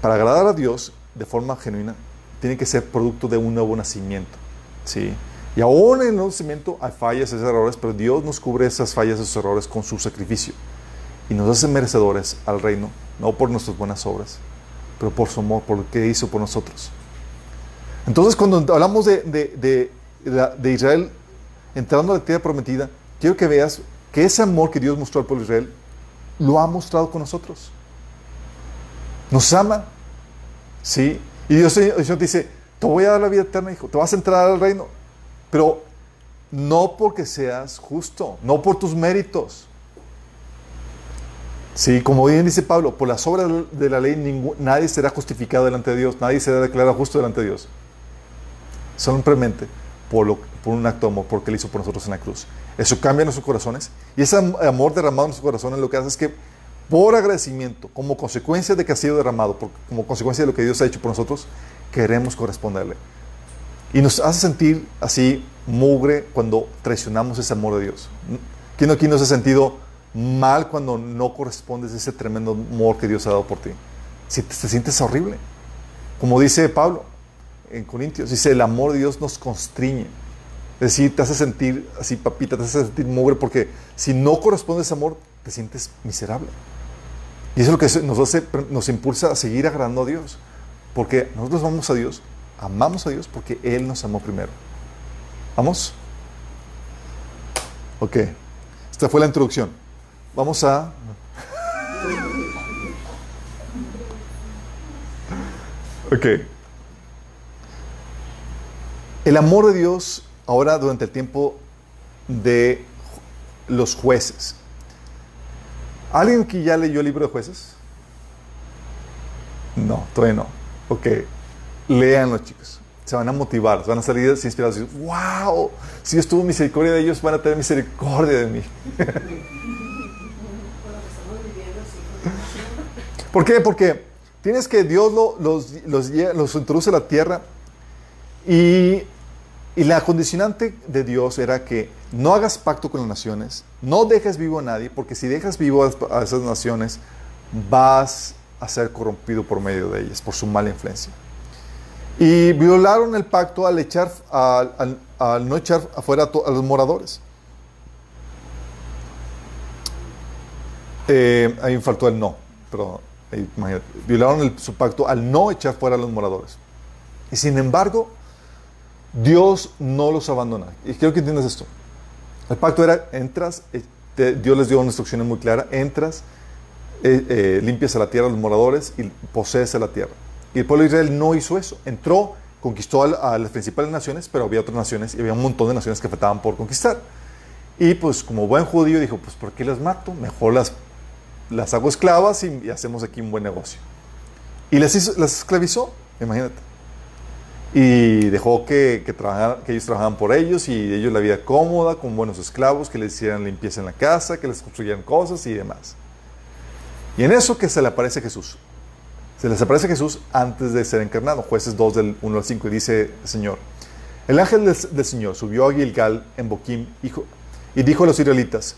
Para agradar a Dios de forma genuina, tiene que ser producto de un nuevo nacimiento. ¿sí? Y aún en el nuevo hay fallas, hay errores, pero Dios nos cubre esas fallas, esos errores con su sacrificio. Y nos hace merecedores al reino, no por nuestras buenas obras, pero por su amor, por lo que hizo por nosotros. Entonces, cuando hablamos de, Israel entrando a la tierra prometida, quiero que veas que ese amor que Dios mostró al pueblo de Israel lo ha mostrado con nosotros. Nos ama. ¿Sí? Y Dios dice, te voy a dar la vida eterna, hijo, te vas a entrar al reino. Pero no porque seas justo, no por tus méritos. Sí, como bien dice Pablo, por las obras de la ley nadie será justificado delante de Dios, nadie será declarado justo delante de Dios simplemente por, por un acto de amor, porque Él hizo por nosotros en la cruz. Eso cambia nuestros corazones y ese amor derramado en nuestros corazones lo que hace es que por agradecimiento, como consecuencia de que ha sido derramado, como consecuencia de lo que Dios ha hecho por nosotros, queremos corresponderle. Y nos hace sentir así mugre cuando traicionamos ese amor de Dios. ¿Quién aquí nos ha sentido mal cuando no correspondes a ese tremendo amor que Dios ha dado por ti? Si te, te sientes horrible. Como dice Pablo en Corintios, dice, el amor de Dios nos constriñe. Es decir, te hace sentir así, papita, te hace sentir mugre, porque si no corresponde ese amor, te sientes miserable. Y eso es lo que nos, hace, nos impulsa a seguir agradando a Dios. Porque nosotros vamos a Dios, amamos a Dios porque Él nos amó primero. ¿Vamos? Ok. Esta fue la introducción. Vamos a... Ok. El amor de Dios ahora durante el tiempo de los jueces. ¿Alguien que ya leyó el libro de jueces? No, todavía no. Ok, léanlo chicos. Se van a motivar, van a salir inspirados y wow, si Dios tuvo misericordia de ellos, van a tener misericordia de mí. ¿Por qué? Porque tienes que Dios los, introduce a la tierra y y la condicionante de Dios era que no hagas pacto con las naciones, no dejes vivo a nadie, porque si dejas vivo a esas naciones, vas a ser corrompido por medio de ellas, por su mala influencia. Y violaron el pacto al, echar, no echar afuera a, los moradores. Eh, ahí faltó el no, pero violaron su pacto al no echar fuera a los moradores. Y sin embargo, Dios no los abandona. Y quiero que entiendas esto. El pacto era, entras, eh, Dios les dio una instrucción muy clara, entras, eh, eh, limpias la tierra a los moradores y posees la tierra. Y el pueblo de Israel no hizo eso. Entró, conquistó a, las principales naciones, pero había otras naciones y había un montón de naciones que faltaban por conquistar. Y pues como buen judío dijo, pues ¿por qué las mato? Mejor las, las hago esclavas y, hacemos aquí un buen negocio. Y las, las esclavizó, imagínate y dejó que, que, que ellos trabajaran por ellos y ellos la vida cómoda, con buenos esclavos, que les hicieran limpieza en la casa, que les construyeran cosas y demás. Y en eso que se le aparece Jesús. Se les aparece Jesús antes de ser encarnado. Jueces 2 del 1 al 5 y dice el Señor. El ángel del, Señor subió a Gilgal en Boquim y dijo a los israelitas,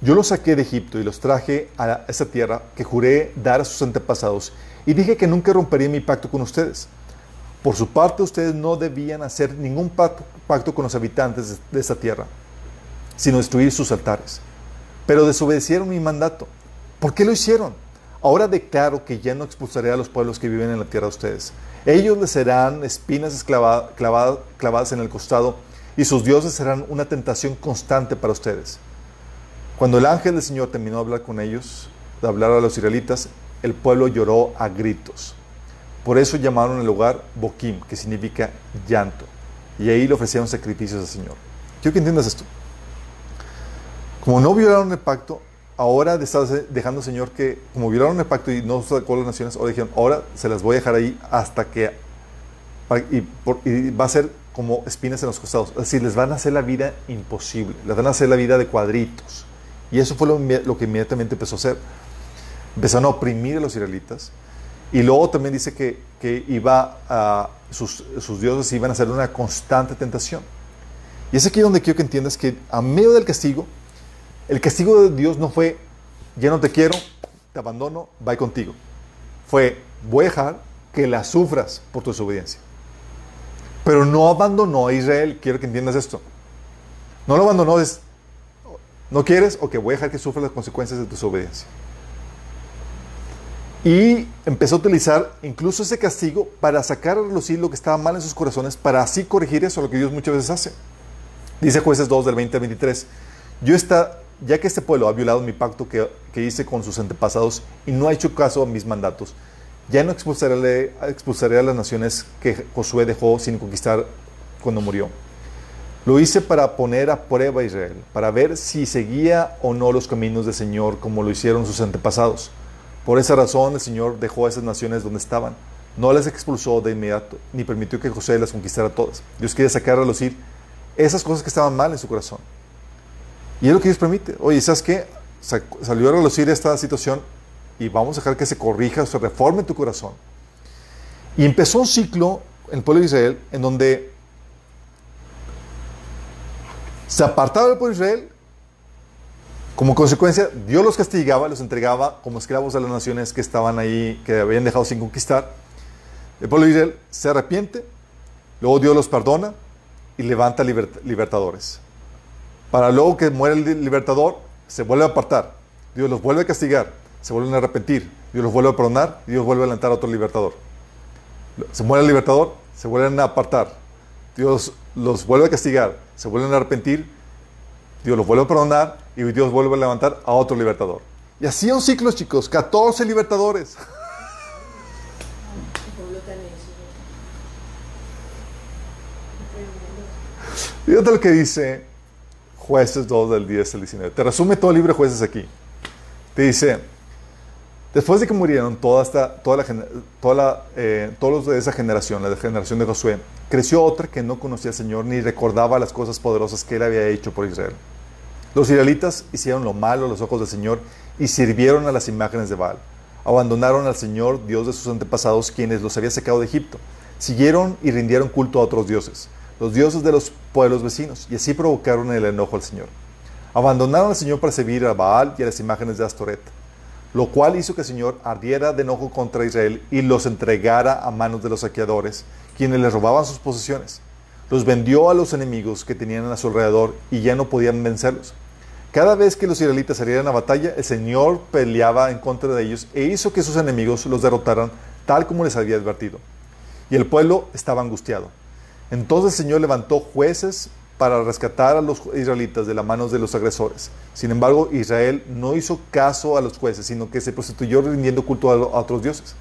yo los saqué de Egipto y los traje a esa tierra que juré dar a sus antepasados y dije que nunca rompería mi pacto con ustedes. Por su parte, ustedes no debían hacer ningún pacto con los habitantes de esta tierra, sino destruir sus altares. Pero desobedecieron mi mandato. ¿Por qué lo hicieron? Ahora declaro que ya no expulsaré a los pueblos que viven en la tierra de ustedes. Ellos les serán espinas clavadas en el costado y sus dioses serán una tentación constante para ustedes. Cuando el ángel del Señor terminó de hablar con ellos, de hablar a los israelitas, el pueblo lloró a gritos. Por eso llamaron el lugar Boquim, que significa llanto. Y ahí le ofrecieron sacrificios al Señor. Quiero que entiendas esto. Como no violaron el pacto, ahora estás dejando, Señor, que como violaron el pacto y no sacó las naciones, ahora dijeron, ahora se las voy a dejar ahí hasta que... y, va a ser como espinas en los costados. Es decir, les van a hacer la vida imposible. Les van a hacer la vida de cuadritos. Y eso fue lo, que inmediatamente empezó a hacer. Empezaron a oprimir a los israelitas y luego también dice que, que iba a, sus, sus, dioses iban a ser una constante tentación. Y es aquí donde quiero que entiendas que a medio del castigo, el castigo de Dios no fue, ya no te quiero, te abandono, voy contigo. Fue, voy a dejar que la sufras por tu desobediencia. Pero no abandonó a Israel, quiero que entiendas esto. No lo abandonó, es, ¿no quieres? Ok, voy a dejar que sufras las consecuencias de tu desobediencia. Y empezó a utilizar incluso ese castigo para sacar a relucir lo que estaba mal en sus corazones, para así corregir eso, lo que Dios muchas veces hace. Dice Jueces 2 del 20 al 23, yo está, ya que este pueblo ha violado mi pacto que, que, hice con sus antepasados y no ha hecho caso a mis mandatos, ya no expulsaré, expulsaré a las naciones que Josué dejó sin conquistar cuando murió. Lo hice para poner a prueba a Israel, para ver si seguía o no los caminos del Señor como lo hicieron sus antepasados. Por esa razón el Señor dejó a esas naciones donde estaban. No las expulsó de inmediato, ni permitió que José las conquistara todas. Dios quería sacar a lucir esas cosas que estaban mal en su corazón. Y es lo que Dios permite. Oye, ¿sabes qué? salió a relucir esta situación y vamos a dejar que se corrija, se reforme tu corazón. Y empezó un ciclo en el pueblo de Israel en donde se apartaba del pueblo de Israel. Como consecuencia, Dios los castigaba, los entregaba como esclavos a las naciones que estaban ahí, que habían dejado sin conquistar. El pueblo de Israel se arrepiente, luego Dios los perdona y levanta libertadores. Para luego que muere el libertador, se vuelve a apartar. Dios los vuelve a castigar, se vuelven a arrepentir. Dios los vuelve a perdonar Dios vuelve a levantar a otro libertador. Se muere el libertador, se vuelven a apartar. Dios los vuelve a castigar, se vuelven a arrepentir. Dios los vuelve a perdonar y Dios vuelve a levantar a otro libertador. Y así un ciclo, chicos, 14 libertadores. Fíjate lo que dice Jueces 2 del 10 al 19. Te resume todo el libro de Jueces aquí. Te dice, después de que murieron toda esta, toda la, toda eh, todos los de esa generación, la generación de Josué, creció otra que no conocía al Señor ni recordaba las cosas poderosas que él había hecho por Israel. Los israelitas hicieron lo malo a los ojos del Señor y sirvieron a las imágenes de Baal. Abandonaron al Señor, Dios de sus antepasados, quienes los había sacado de Egipto. Siguieron y rindieron culto a otros dioses los dioses de los pueblos vecinos, y así provocaron el enojo al Señor. Abandonaron al Señor para servir a Baal y a las imágenes de Astoret, lo cual hizo que el Señor ardiera de enojo contra Israel y los entregara a manos de los saqueadores, quienes les robaban sus posesiones. Los vendió a los enemigos que tenían a su alrededor y ya no podían vencerlos. Cada vez que los israelitas salieran a batalla, el Señor peleaba en contra de ellos e hizo que sus enemigos los derrotaran tal como les había advertido. Y el pueblo estaba angustiado. Entonces el Señor levantó jueces para rescatar a los israelitas de las manos de los agresores. Sin embargo, Israel no hizo caso a los jueces, sino que se prostituyó rindiendo culto a, otros dioses,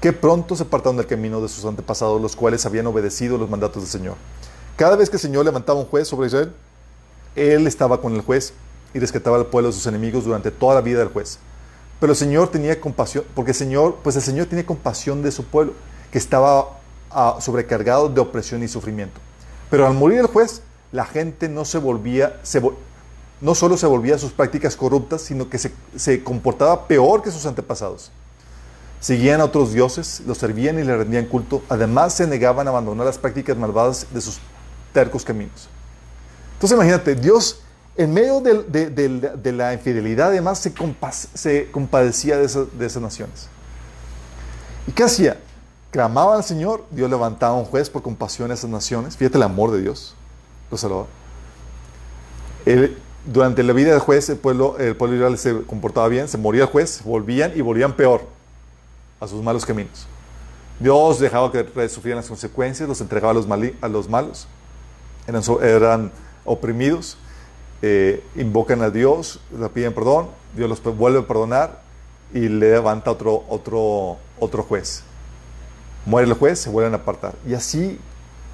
que pronto se apartaron del camino de sus antepasados, los cuales habían obedecido los mandatos del Señor. Cada vez que el Señor levantaba un juez sobre Israel, Él estaba con el juez y rescataba al pueblo de sus enemigos durante toda la vida del juez. Pero el Señor tenía compasión, porque el Señor, pues el Señor tenía compasión de su pueblo, que estaba sobrecargado de opresión y sufrimiento. Pero al morir el juez, la gente no se volvía, no solo se volvía a sus prácticas corruptas, sino que se, comportaba peor que sus antepasados. Seguían a otros dioses, los servían y le rendían culto. Además, se negaban a abandonar las prácticas malvadas de sus tercos caminos. Entonces, imagínate, Dios, en medio de, la infidelidad, además, se, se compadecía de, de esas naciones. ¿Y qué hacía? Clamaban al Señor, Dios levantaba un juez por compasión a esas naciones. Fíjate el amor de Dios. Lo salvaba. durante la vida del juez, el pueblo, el se comportaba bien, se moría el juez, volvían y volvían peor a sus malos caminos. Dios dejaba que sufrieran las consecuencias, los entregaba a los, a los malos. Eran, oprimidos, eh, invocan a Dios, le piden perdón, Dios los vuelve a perdonar y le levanta otro, otro juez. Muere el juez, se vuelven a apartar. Y así,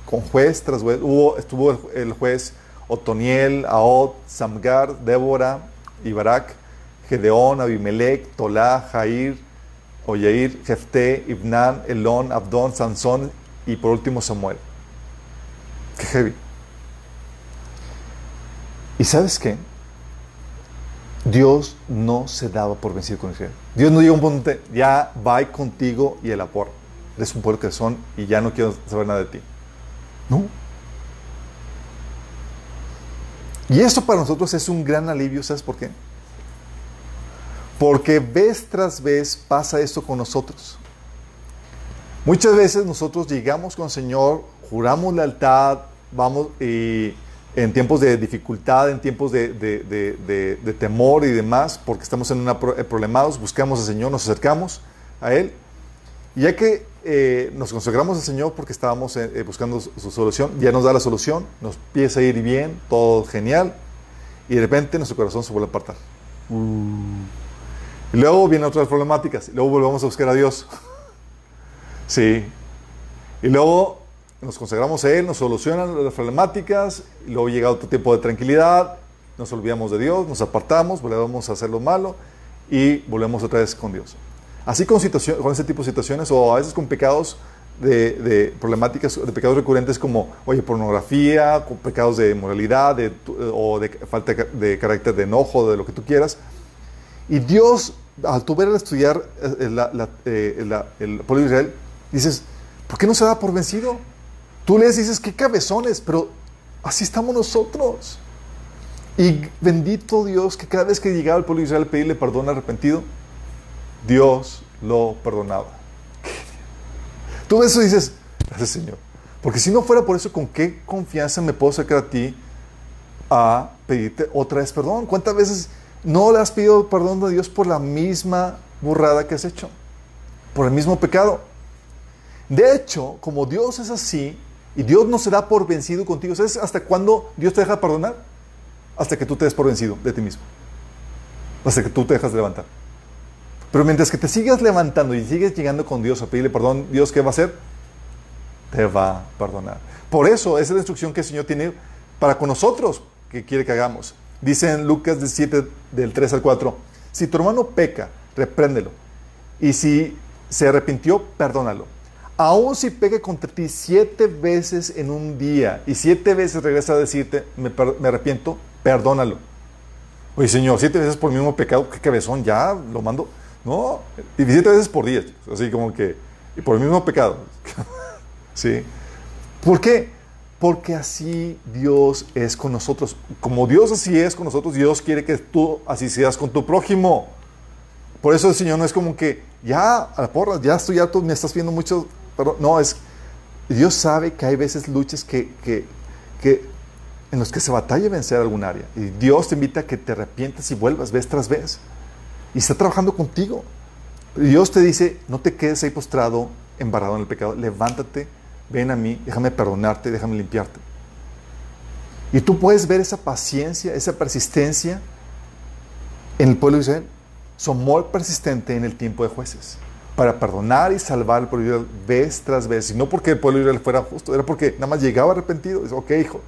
con juez tras juez, hubo, estuvo el, juez Otoniel, Aod, Samgar, Débora, Ibarak, Gedeón, Abimelech, Tolá, Jair, Oyeir, Jefté, Ibnán, Elón, Abdón, Sansón y por último Samuel. Qué heavy. ¿Y sabes qué? Dios no se daba por vencido con Israel. Dios no llegó a un punto ya va contigo y el aporte eres un pueblo que son y ya no quiero saber nada de ti. No. Y esto para nosotros es un gran alivio, ¿sabes por qué? Porque vez tras vez pasa esto con nosotros. Muchas veces nosotros llegamos con el Señor, juramos lealtad, vamos y en tiempos de dificultad, en tiempos de, temor y demás, porque estamos en una problemados, buscamos al Señor, nos acercamos a Él. Y ya que eh, nos consagramos al Señor porque estábamos eh, eh, buscando su, solución, ya nos da la solución, nos empieza a ir bien, todo genial, y de repente nuestro corazón se vuelve a apartar. Uh. Y luego vienen otras problemáticas, y luego volvemos a buscar a Dios. sí. Y luego nos consagramos a Él, nos solucionan las problemáticas, y luego llega otro tiempo de tranquilidad, nos olvidamos de Dios, nos apartamos, volvemos a hacer lo malo y volvemos otra vez con Dios. Así con, con ese tipo de situaciones o a veces con pecados de, problemáticas, de pecados recurrentes como, oye, pornografía, con pecados de moralidad o de falta de carácter de enojo, de lo que tú quieras. Y Dios, al tu ver al estudiar eh, eh, el pueblo de Israel, dices, ¿por qué no se da por vencido? Tú lees y dices, qué cabezones, pero así estamos nosotros. Y bendito Dios que cada vez que llegaba el pueblo de Israel a pedirle perdón arrepentido, Dios lo perdonaba. Tú eso dices, gracias Señor. Porque si no fuera por eso, ¿con qué confianza me puedo sacar a ti a pedirte otra vez perdón? ¿Cuántas veces no le has pedido perdón a Dios por la misma burrada que has hecho? Por el mismo pecado. De hecho, como Dios es así, y Dios no se da por vencido contigo, ¿sabes hasta cuándo Dios te deja perdonar? Hasta que tú te des por vencido de ti mismo. Hasta que tú te dejas de levantar. Pero mientras que te sigas levantando y sigues llegando con Dios a pedirle perdón, Dios, ¿qué va a hacer? Te va a perdonar. Por eso, esa es la instrucción que el Señor tiene para con nosotros, que quiere que hagamos. Dice en Lucas 17, del 3 al 4, si tu hermano peca, repréndelo. Y si se arrepintió, perdónalo. Aún si peque contra ti siete veces en un día y siete veces regresa a decirte, me, me arrepiento, perdónalo. Oye, Señor, siete veces por el mismo pecado, qué cabezón, ya lo mando. No, y siete veces por día, así como que, y por el mismo pecado. ¿Sí? ¿Por qué? Porque así Dios es con nosotros. Como Dios así es con nosotros, Dios quiere que tú así seas con tu prójimo. Por eso el Señor no es como que, ya, a la porra, ya estoy harto, me estás viendo mucho, pero no, es, Dios sabe que hay veces luchas que, que, que en los que se batalla vencer algún área. Y Dios te invita a que te arrepientas y vuelvas vez tras vez y está trabajando contigo. Dios te dice, no te quedes ahí postrado, embarrado en el pecado, levántate, ven a mí, déjame perdonarte, déjame limpiarte. Y tú puedes ver esa paciencia, esa persistencia en el pueblo de Israel. Su amor persistente en el tiempo de jueces. Para perdonar y salvar al pueblo de Israel vez tras vez. Y no porque el pueblo de Israel fuera justo, era porque nada más llegaba arrepentido. Dice, ok, hijo,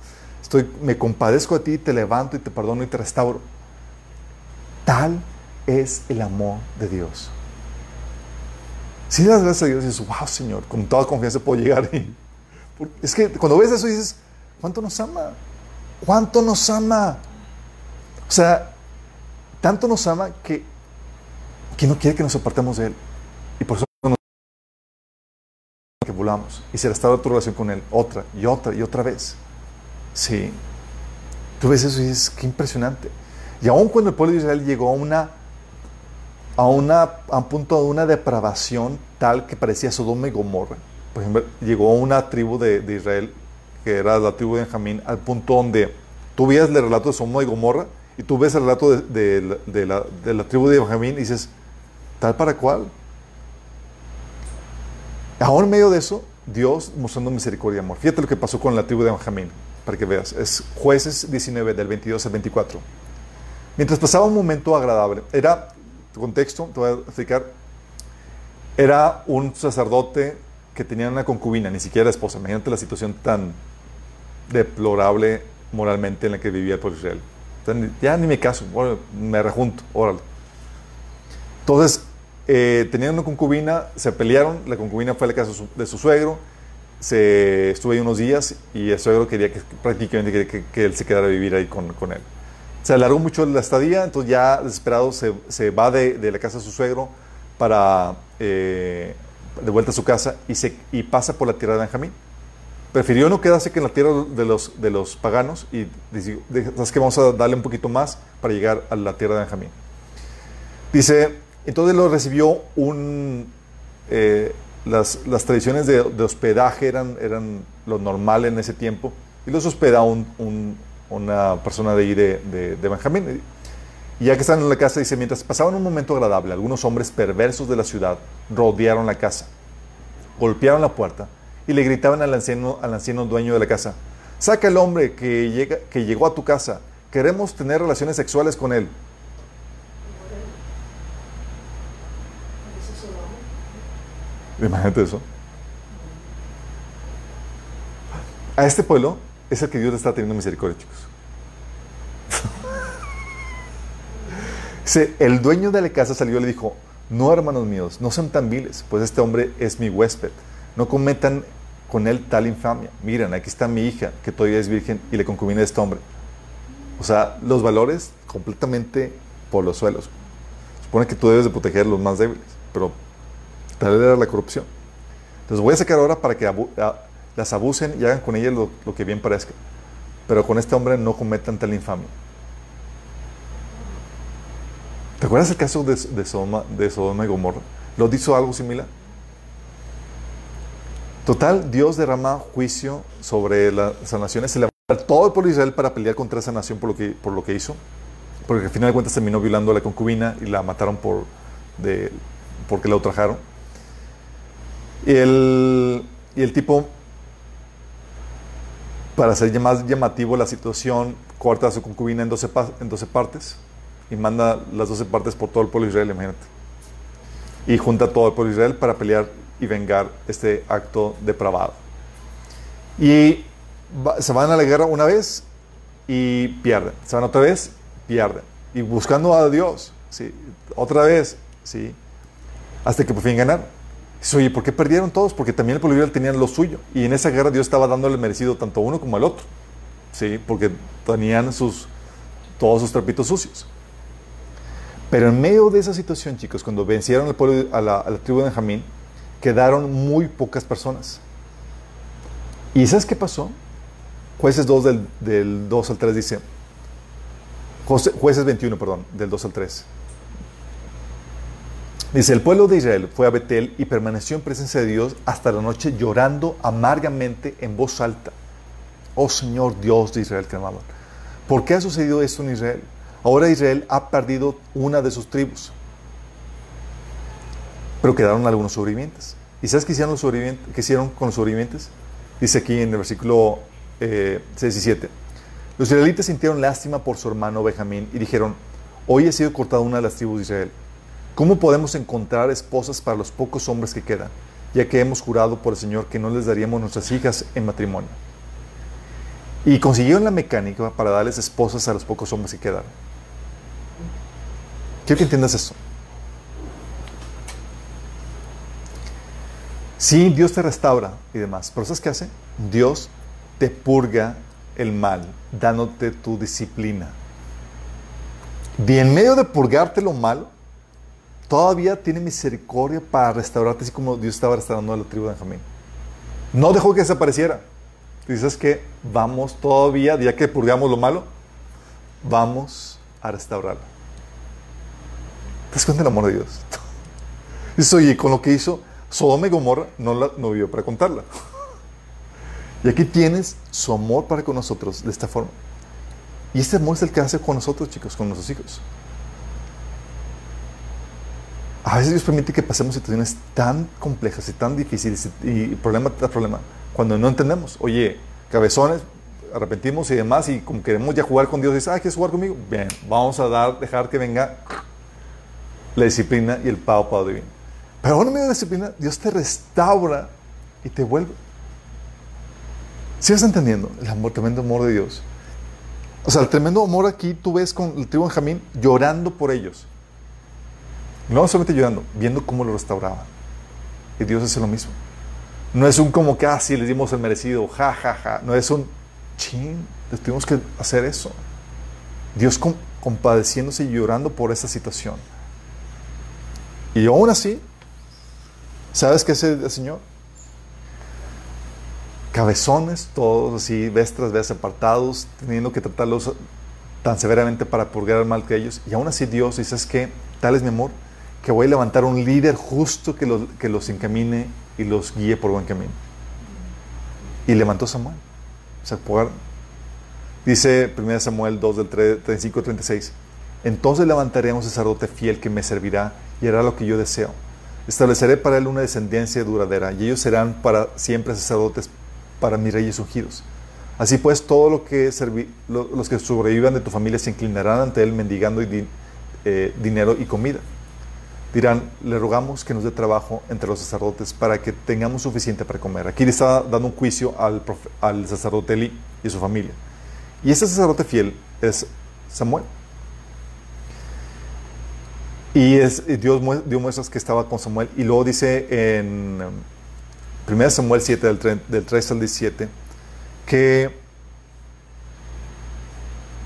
estoy, me compadezco de ti, te levanto y te perdono y te restauro. Tal es el amor de Dios. Si das gracias a Dios dices, wow, Señor, con toda confianza puedo llegar. Es que cuando ves eso dices, ¿cuánto nos ama? ¿Cuánto nos ama? O sea, tanto nos ama que, que no quiere que nos apartemos de Él. Y por eso nos que volamos y se restaura tu relación con Él otra y otra y otra vez. Sí. Tú ves eso y dices, qué impresionante. Y aún cuando el pueblo de Israel llegó a una a, una, a un punto de una depravación tal que parecía Sodoma y Gomorra. Por ejemplo, llegó una tribu de, Israel, que era la tribu de Benjamín, al punto donde tú veías el relato de Sodoma y Gomorra y tú ves el relato de, la, de la tribu de Benjamín y dices, tal para cual. Ahora en medio de eso, Dios mostrando misericordia y amor. Fíjate lo que pasó con la tribu de Benjamín, para que veas. Es jueces 19, del 22 al 24. Mientras pasaba un momento agradable, era contexto, te voy a explicar. Era un sacerdote que tenía una concubina, ni siquiera esposa. Imagínate la situación tan deplorable moralmente en la que vivía el pueblo Israel. ya ni me caso, me rejunto, órale. Entonces, eh, tenían una concubina, se pelearon, la concubina fue a la casa de su, suegro, se estuvo ahí unos días y el suegro quería que prácticamente que, que él se quedara a vivir ahí con, con él. Se alargó mucho la estadía, entonces ya desesperado se, se va de, de, la casa de su suegro para eh, de vuelta a su casa y, se, y pasa por la tierra de Benjamín. Prefirió no quedarse que en la tierra de los, de los paganos y dice, ¿sabes que Vamos a darle un poquito más para llegar a la tierra de Benjamín. Dice, entonces lo recibió un... Eh, las, las, tradiciones de, de, hospedaje eran, eran lo normal en ese tiempo y los hospeda un, una persona de ahí de, de, Benjamín. Y ya que están en la casa, dice, mientras pasaban un momento agradable, algunos hombres perversos de la ciudad rodearon la casa, golpearon la puerta y le gritaban al anciano, al anciano dueño de la casa, saca el hombre que, llega, que llegó a tu casa, queremos tener relaciones sexuales con él. Imagínate eso. A este pueblo es el que Dios le está teniendo misericordia, chicos. el dueño de la casa salió y le dijo, no hermanos míos, no sean tan viles, pues este hombre es mi huésped. No cometan con él tal infamia. Miren, aquí está mi hija, que todavía es virgen, y le concubina a este hombre. O sea, los valores completamente por los suelos. supone que tú debes de proteger a los más débiles, pero tal era la corrupción. Entonces voy a sacar ahora para que las abusen y hagan con ellas lo, que bien parezca. Pero con este hombre no cometan tal infamia. ¿Te acuerdas el caso de, de, Sodoma, de Sodoma y Gomorra? ¿Lo hizo algo similar? Total, Dios derrama juicio sobre las naciones. Se levanta todo el pueblo de Israel para pelear contra esa nación por lo que, por lo que hizo. Porque al final de cuentas terminó violando a la concubina y la mataron por, de, porque la ultrajaron. Y el, y el tipo, para hacer más llamativo la situación, corta a su concubina en 12, en 12 partes y manda las 12 partes por todo el pueblo de Israel, imagínate. Y junta a todo el pueblo de Israel para pelear y vengar este acto depravado. Y se van a la guerra una vez y pierden. Se van otra vez, pierden. Y buscando a Dios, ¿sí? otra vez, ¿sí? hasta que por fin ganar oye, ¿por qué perdieron todos? Porque también el pueblo Israel tenía lo suyo. Y en esa guerra Dios estaba dándole merecido tanto a uno como al otro. ¿Sí? Porque tenían sus, todos sus trapitos sucios. Pero en medio de esa situación, chicos, cuando vencieron al pueblo, a, la, tribu de Benjamín, quedaron muy pocas personas. ¿Y sabes qué pasó? Jueces 2 del, del 2 al 3 dice, jueces 21, perdón, del 2 al 3. Dice, el pueblo de Israel fue a Betel y permaneció en presencia de Dios hasta la noche llorando amargamente en voz alta. Oh Señor Dios de Israel, clamaban. ¿Por qué ha sucedido esto en Israel? Ahora Israel ha perdido una de sus tribus. Pero quedaron algunos sobrevivientes. ¿Y sabes qué hicieron, los sobrevivientes, qué con los sobrevivientes? Dice aquí en el versículo eh, 6 y 7. Los israelitas sintieron lástima por su hermano Benjamín y dijeron, hoy ha sido cortada una de las tribus de Israel. ¿Cómo podemos encontrar esposas para los pocos hombres que quedan, ya que hemos jurado por el Señor que no les daríamos nuestras hijas en matrimonio? Y consiguieron la mecánica para darles esposas a los pocos hombres que quedan. Quiero que entiendas eso. Sí, Dios te restaura y demás, pero ¿sabes qué hace? Dios te purga el mal, dándote tu disciplina. Y en medio de purgarte lo malo, todavía tiene misericordia para restaurarte, así como Dios estaba restaurando a la tribu de Benjamín. No dejó que desapareciera. Dices que vamos todavía, ya que purgamos lo malo, vamos a restaurarla. ¿Te das cuenta amor de Dios? Dices, oye, con lo que hizo Sodoma y Gomorra, no, la, no vivió para contarla. Y aquí tienes su amor para con nosotros de esta forma. Y este amor es el que hace con nosotros, chicos, con nuestros hijos. A veces Dios permite que pasemos situaciones tan complejas y tan difíciles y problema tras problema cuando no entendemos. Oye, cabezones, arrepentimos y demás y como queremos ya jugar con Dios, dice, ah, ¿quieres jugar conmigo? Bien, vamos a dar, dejar que venga la disciplina y el pago para divino. Pero ahora en medio de la disciplina, Dios te restaura y te vuelve. ¿Sigues entendiendo el amor, tremendo amor de Dios? O sea, el tremendo amor aquí tú ves con el tribu Benjamín llorando por ellos. No solamente llorando, viendo cómo lo restauraba. Y Dios hace lo mismo. No es un como que, ah, les dimos el merecido, ja, ja, ja. No es un, chin, tuvimos que hacer eso. Dios compadeciéndose y llorando por esa situación. Y aún así, ¿sabes qué hace el Señor? Cabezones, todos así, vez tras apartados, teniendo que tratarlos tan severamente para purgar el mal que ellos. Y aún así Dios dice, es que tal es mi amor, que voy a levantar un líder justo que los, que los encamine y los guíe por buen camino. Y levantó Samuel. Dice 1 Samuel 2 del 35 36. Entonces levantaré a un sacerdote fiel que me servirá y hará lo que yo deseo. Estableceré para él una descendencia duradera y ellos serán para siempre sacerdotes para mis reyes ungidos. Así pues, todos lo que los que sobrevivan de tu familia se inclinarán ante él mendigando eh, dinero y comida dirán, le rogamos que nos dé trabajo entre los sacerdotes para que tengamos suficiente para comer. Aquí le está dando un juicio al, sacerdote Eli y su familia. Y ese sacerdote fiel es Samuel. Y es, Dios dio muestras que estaba con Samuel. Y luego dice en 1 Samuel 7, del 3, del 3 al 17, que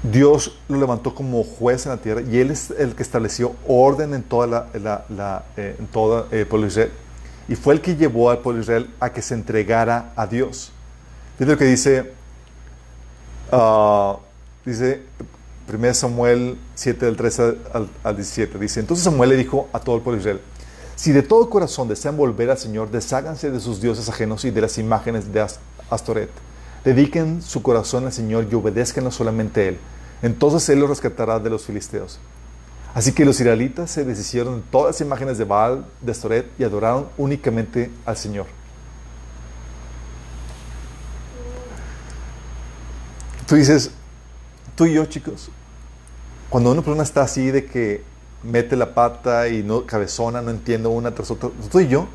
Dios lo levantó como juez en la tierra y Él es el que estableció orden en toda la, la, eh, en todo el pueblo de Israel. Y fue el que llevó al pueblo Israel a que se entregara a Dios. Fíjate lo que dice, uh, dice 1 Samuel 7 del 13 al, al 17. Dice, entonces Samuel le dijo a todo el pueblo Israel, si de todo corazón desean volver al Señor, desháganse de sus dioses ajenos y de las imágenes de Astoret Dediquen su corazón al Señor y obedezcanlo solamente a Él. Entonces Él los rescatará de los filisteos. Así que los israelitas se deshicieron de todas las imágenes de Baal, de Astoret y adoraron únicamente al Señor. Tú dices, tú y yo, chicos, cuando una persona está así de que mete la pata y no cabezona, no entiende una tras otra, tú y yo,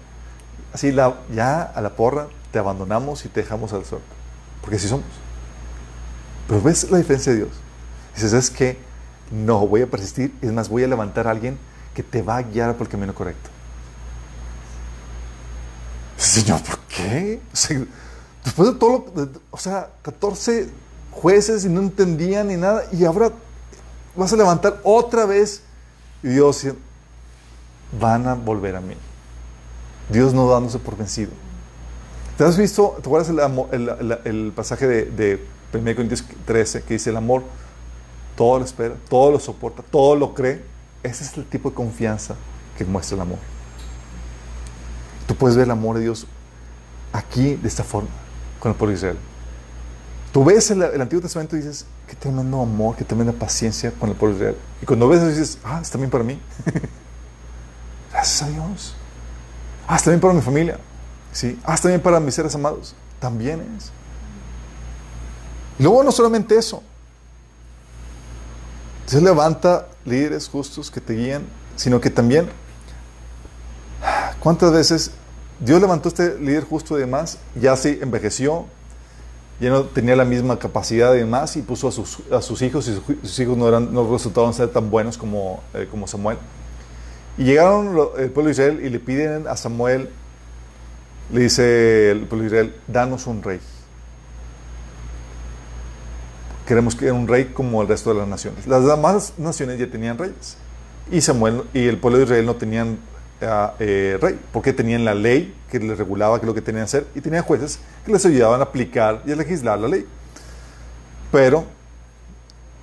así ya a la porra, te abandonamos y te dejamos al sol. Porque así somos. Pero ves la diferencia de Dios. Dices, es que no, voy a persistir. Es más, voy a levantar a alguien que te va a guiar por el camino correcto. Señor, ¿por qué? después de todo, o sea, 14 jueces y no entendían ni nada, y ahora vas a levantar otra vez. Y Dios, van a volver a mí. Dios no dándose por vencido. ¿Te has visto, te acuerdas el, pasaje de, de 1 Corintios 13 que dice el amor todo lo espera, todo lo soporta, todo lo cree? Ese es el tipo de confianza que muestra el amor. Tú puedes ver el amor de Dios aquí de esta forma, con el pueblo de Israel. Tú ves el, Antiguo Testamento y dices, qué tremendo amor, qué tremenda paciencia con el pueblo de Israel. Y cuando ves eso dices, ah, está bien para mí. Gracias a Dios. Ah, está bien para mi familia. ¿Sí? Ah, también para mis seres amados. También es. luego no solamente eso. Dios levanta líderes justos que te guían, sino que también, ¿cuántas veces Dios levantó este líder justo y demás? Ya se envejeció, ya no tenía la misma capacidad y demás, y puso a sus, a hijos, y sus, hijos no, eran, no resultaron ser tan buenos como, eh, como Samuel. Y llegaron el pueblo de Israel y le piden a Samuel le dice el pueblo de Israel, danos un rey. Queremos que un rey como el resto de las naciones. Las demás naciones ya tenían reyes. Y Samuel y el pueblo de Israel no tenían ah, eh, rey, porque tenían la ley que les regulaba qué es lo que tenían que hacer y tenían jueces que les ayudaban a aplicar y a legislar la ley. Pero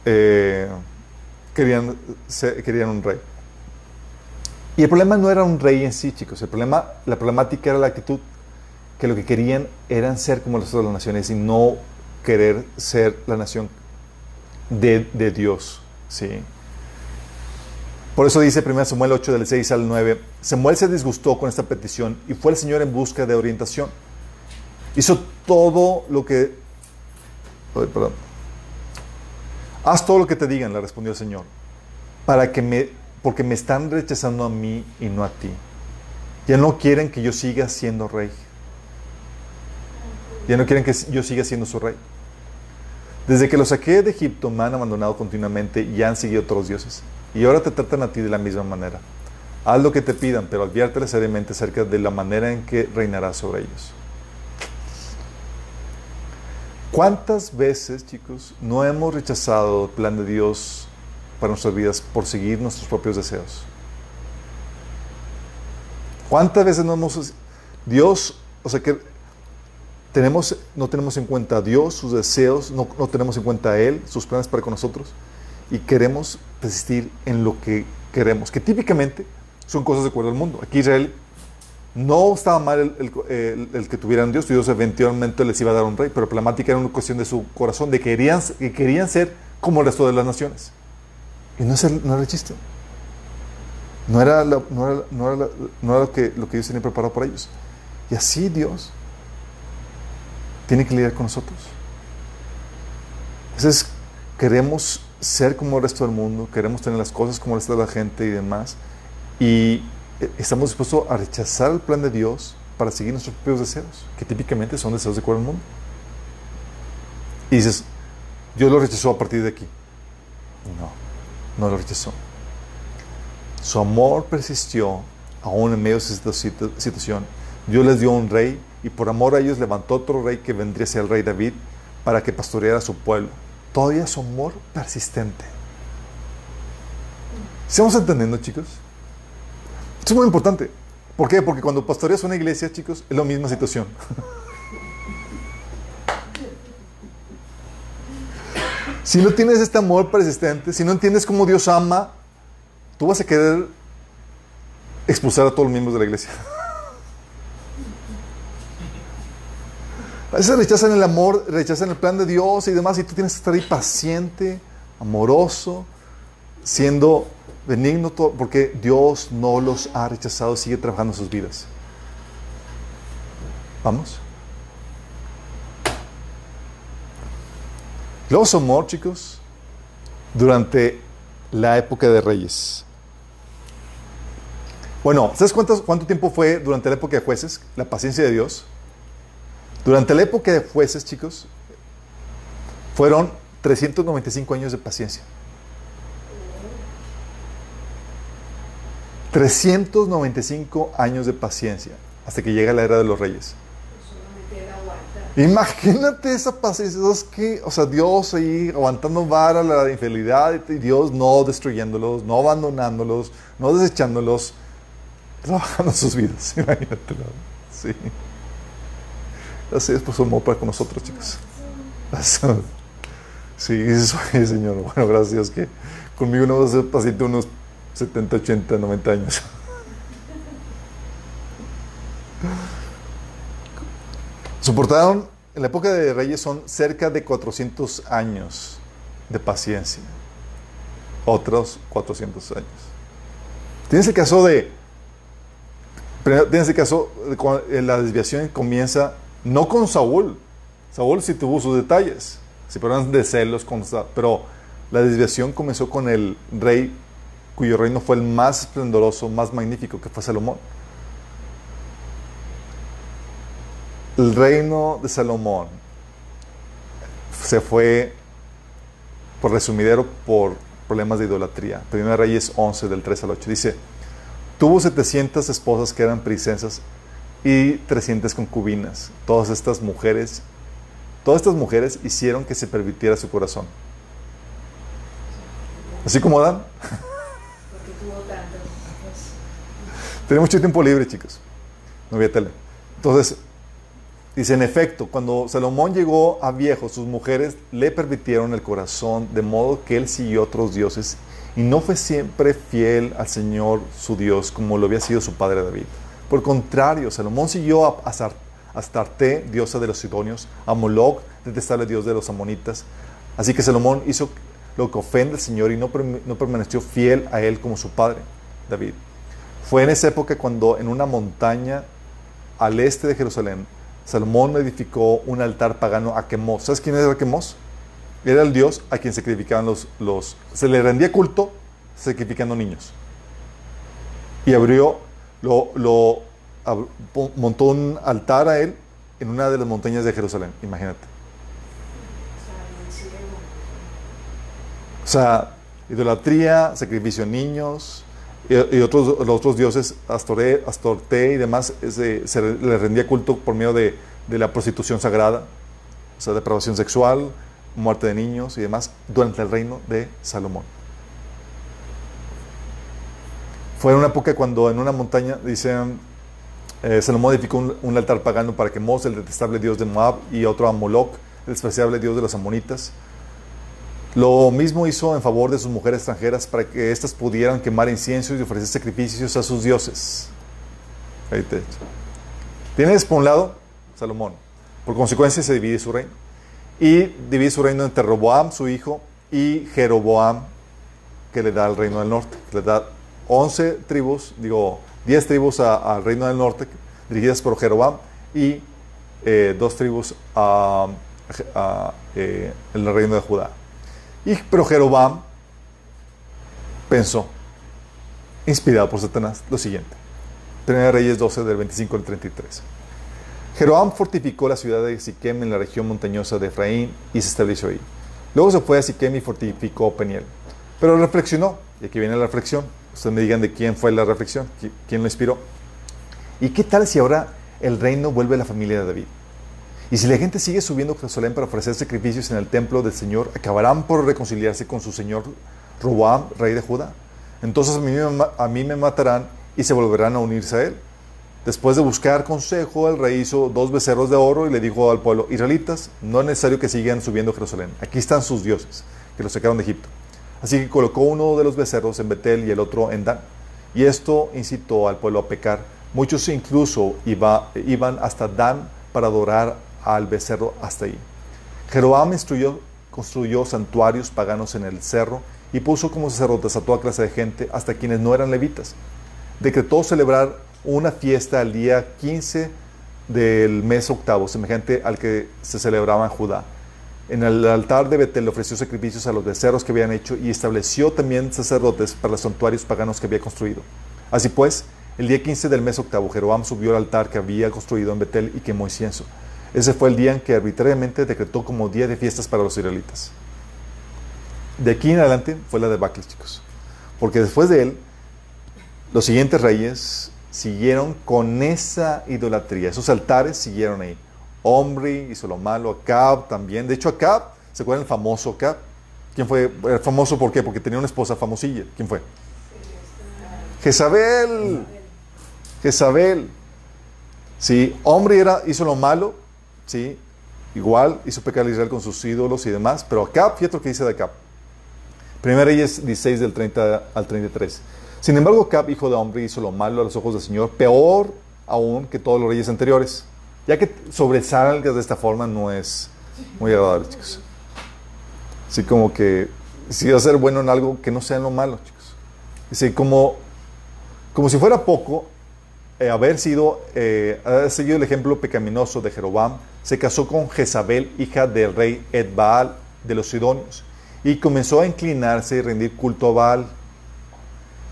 eh, querían, querían un rey. Y el problema no era un rey en sí, chicos. El problema, la problemática era la actitud que lo que querían eran ser como las otras naciones y no querer ser la nación de, Dios. ¿sí? Por eso dice 1 Samuel 8 del 6 al 9, Samuel se disgustó con esta petición y fue el Señor en busca de orientación. Hizo todo lo que... perdón. Haz todo lo que te digan, le respondió el Señor, para que me, porque me están rechazando a mí y no a ti. Ya no quieren que yo siga siendo rey. Ya no quieren que yo siga siendo su rey. Desde que los saqué de Egipto me han abandonado continuamente y han seguido otros dioses. Y ahora te tratan a ti de la misma manera. Haz lo que te pidan, pero adviérteles seriamente acerca de la manera en que reinarás sobre ellos. ¿Cuántas veces, chicos, no hemos rechazado el plan de Dios para nuestras vidas por seguir nuestros propios deseos? ¿Cuántas veces no hemos... Dios, o sea, que tenemos, no tenemos en cuenta a Dios, sus deseos, no, no, tenemos en cuenta a Él, sus planes para con nosotros, y queremos persistir en lo que queremos, que típicamente son cosas de acuerdo al mundo. Aquí Israel no estaba mal el, el, que tuvieran Dios, Dios eventualmente les iba a dar un rey, pero la problemática era una cuestión de su corazón, de que querían, que querían ser como el resto de las naciones. Y no, es el, no era el chiste. No era, no era, no era, no era lo, que, lo que Dios tenía preparado para ellos. Y así Dios tiene que lidiar con nosotros. Entonces, queremos ser como el resto del mundo, queremos tener las cosas como el resto de la gente y demás, y eh, estamos dispuestos a rechazar el plan de Dios para seguir nuestros propios deseos, que típicamente son deseos de acuerdo al mundo. Y dices, Dios lo rechazó a partir de aquí. No, no lo rechazó. Su amor persistió aún en medio de esta situación. Dios les dio un rey y por amor a ellos levantó otro rey que vendría a ser el rey David para que pastoreara a su pueblo. todavía su amor persistente. ¿Estamos entendiendo, chicos? Esto es muy importante. ¿Por qué? Porque cuando pastoreas una iglesia, chicos, es la misma situación. si no tienes este amor persistente, si no entiendes cómo Dios ama, tú vas a querer expulsar a todos los miembros de la iglesia. A veces rechazan el amor, rechazan el plan de Dios y demás, y tú tienes que estar ahí paciente, amoroso, siendo benigno, porque Dios no los ha rechazado, sigue trabajando en sus vidas. ¿Vamos? Su amor, chicos, durante la época de reyes. Bueno, ¿sabes cuánto tiempo fue durante la época de jueces? La paciencia de Dios. Durante la época de jueces, chicos, fueron 395 años de paciencia. 395 años de paciencia hasta que llega la era de los reyes. Imagínate esa paciencia, que, o sea, Dios ahí aguantando vara la infidelidad y Dios no destruyéndolos, no abandonándolos, no desechándolos, trabajando sus vidas. Sí. Así es por su amor para con nosotros, chicos. Sí, eso es, Señor. Bueno, gracias que conmigo no va a ser paciente unos 70, 80, 90 años. Soportaron, en la época de reyes son cerca de 400 años de paciencia. Otros 400 años. Tienes el caso de, tienes el caso de la desviación comienza no con Saúl. Saúl sí tuvo sus detalles, sí, pero de celos, pero la desviación comenzó con el rey cuyo reino fue el más esplendoroso, más magnífico, que fue Salomón. El reino de Salomón se fue, por resumidero, por problemas de idolatría. Primera Reyes 11, del 3 al 8. Dice, tuvo 700 esposas que eran princesas y 300 concubinas. Todas estas mujeres, todas estas mujeres hicieron que se permitiera su corazón. Así como Dan. Tenía mucho tiempo libre, chicos. No había tele. Entonces, dice, en efecto, cuando Salomón llegó a viejo, sus mujeres le permitieron el corazón, de modo que él siguió otros dioses y no fue siempre fiel al Señor su Dios como lo había sido su padre David. Por contrario, Salomón siguió a, Astarte, diosa de los sidonios, a Moloch, detestable dios de los amonitas. Así que Salomón hizo lo que ofende al Señor y no, no permaneció fiel a él como su padre, David. Fue en esa época cuando en una montaña al este de Jerusalén, Salomón edificó un altar pagano a Quemos. ¿Sabes quién era Quemos? Era el dios a quien sacrificaban los, los... Se le rendía culto sacrificando niños. Y abrió lo, montó un altar a él en una de las montañas de Jerusalén, imagínate. O sea, idolatría, sacrificio a niños y, otros, los otros dioses, Astoré, Astorté y demás, se le rendía culto por medio de, de la prostitución sagrada, o sea, depravación sexual, muerte de niños y demás, durante el reino de Salomón. Fue una época cuando en una montaña, dicen, eh, Salomón edificó un, altar pagano para que Mos, el detestable dios de Moab, y otro a Moloch, el despreciable dios de los amonitas. Lo mismo hizo en favor de sus mujeres extranjeras para que éstas pudieran quemar inciensos y ofrecer sacrificios a sus dioses. Ahí te Tienes por un lado Salomón. Por consecuencia se divide su reino. Y divide su reino entre Roboam, su hijo, y Jeroboam, que le da el reino del norte, que le da 11 tribus, digo, 10 tribus al reino del norte, dirigidas por Jeroboam, y eh, dos tribus a, eh, el reino de Judá. Y, pero Jeroboam pensó, inspirado por Satanás, lo siguiente. Primera Reyes 12 del 25 al 33. Jeroboam fortificó la ciudad de Siquem en la región montañosa de Efraín y se estableció ahí. Luego se fue a Siquem y fortificó Peniel. Pero reflexionó, y aquí viene la reflexión, Ustedes me digan de quién fue la reflexión, quién lo inspiró. ¿Y qué tal si ahora el reino vuelve a la familia de David? Y si la gente sigue subiendo a Jerusalén para ofrecer sacrificios en el templo del Señor, acabarán por reconciliarse con su señor Roboam, rey de Judá. Entonces a mí, a mí me matarán y se volverán a unirse a él. Después de buscar consejo, el rey hizo dos becerros de oro y le dijo al pueblo, israelitas, no es necesario que sigan subiendo a Jerusalén. Aquí están sus dioses, que los sacaron de Egipto. Así que colocó uno de los becerros en Betel y el otro en Dan. Y esto incitó al pueblo a pecar. Muchos incluso iba, iban hasta Dan para adorar al becerro hasta ahí. Jeroboam construyó santuarios paganos en el cerro y puso como sacerdotes a toda clase de gente, hasta quienes no eran levitas. Decretó celebrar una fiesta al día 15 del mes octavo, semejante al que se celebraba en Judá. En el altar de Betel ofreció sacrificios a los becerros que habían hecho y estableció también sacerdotes para los santuarios paganos que había construido. Así pues, el día 15 del mes octavo, Jeroboam subió al altar que había construido en Betel y quemó incienso. Ese fue el día en que arbitrariamente decretó como día de fiestas para los israelitas. De aquí en adelante fue la debacle, chicos. Porque después de él, los siguientes reyes siguieron con esa idolatría. Esos altares siguieron ahí. Omri hizo lo malo, Acab también. De hecho, Acab, ¿se acuerdan el famoso Acab? ¿Quién fue? famoso por qué? Porque tenía una esposa famosilla. ¿Quién fue? Jezabel. Jezabel. Sí, Omri era, hizo lo malo, sí, igual hizo pecar a Israel con sus ídolos y demás, pero Acab, fíjate lo que dice de Acab. Primera Reyes 16 del 30 al 33. Sin embargo, Cap, hijo de hombre, hizo lo malo a los ojos del Señor, peor aún que todos los reyes anteriores. Ya que sobresalgas de esta forma no es muy agradable, chicos. Así como que si vas a ser bueno en algo, que no sea lo malo, chicos. Así como, como si fuera poco, eh, haber sido, eh, haber seguido el ejemplo pecaminoso de Jeroboam, se casó con Jezabel, hija del rey Edbaal de los Sidonios, y comenzó a inclinarse y rendir culto a Baal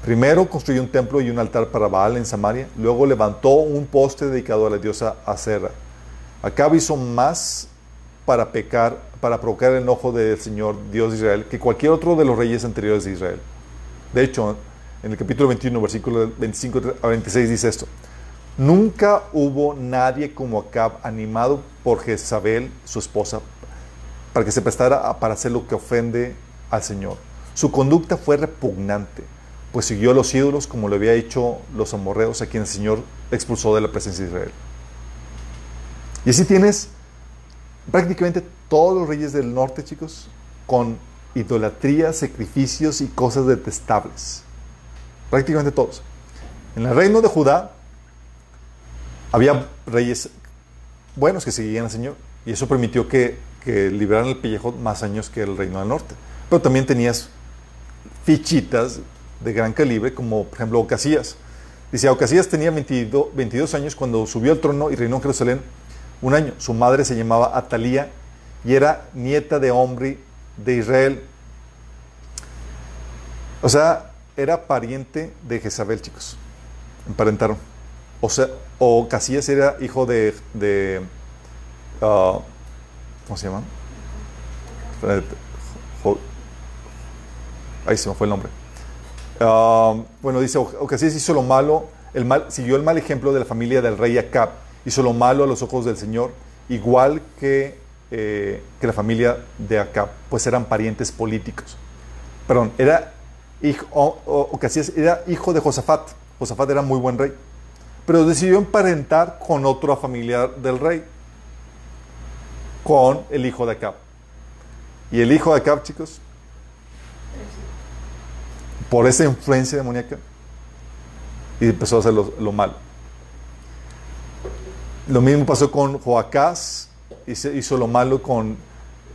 Primero construyó un templo y un altar para Baal en Samaria, luego levantó un poste dedicado a la diosa Acera. Acab hizo más para pecar, para provocar el enojo del Señor Dios de Israel que cualquier otro de los reyes anteriores de Israel. De hecho, en el capítulo 21, versículo 25 a 26 dice esto. Nunca hubo nadie como Acab animado por Jezabel, su esposa, para que se prestara para hacer lo que ofende al Señor. Su conducta fue repugnante pues siguió a los ídolos como lo había hecho los amorreos a quienes el Señor expulsó de la presencia de Israel. Y así tienes prácticamente todos los reyes del norte, chicos, con idolatría, sacrificios y cosas detestables. Prácticamente todos. En el reino de Judá había reyes buenos que seguían al Señor y eso permitió que, que libraran el pellejo más años que el reino del norte. Pero también tenías fichitas de gran calibre, como por ejemplo Ocasías. Dice, Ocasías tenía 22, 22 años cuando subió al trono y reinó en Jerusalén un año. Su madre se llamaba Atalía y era nieta de Omri de Israel. O sea, era pariente de Jezabel, chicos. Emparentaron. O sea, Ocasías era hijo de... de uh, ¿Cómo se llama? Ahí se me fue el nombre. Ah, bueno, dice, Ocasías hizo lo malo, el mal, siguió el mal ejemplo de la familia del rey Acab, hizo lo malo a los ojos del Señor, igual que, eh, que la familia de Acab, pues eran parientes políticos. Perdón, era hijo, Ocasías era hijo de Josafat. Josafat era muy buen rey, pero decidió emparentar con otra familia del rey, con el hijo de Acab. Y el hijo de Acab, chicos, por esa influencia demoníaca y empezó a hacer lo, malo. Lo mismo pasó con Joacás, hizo, hizo lo malo con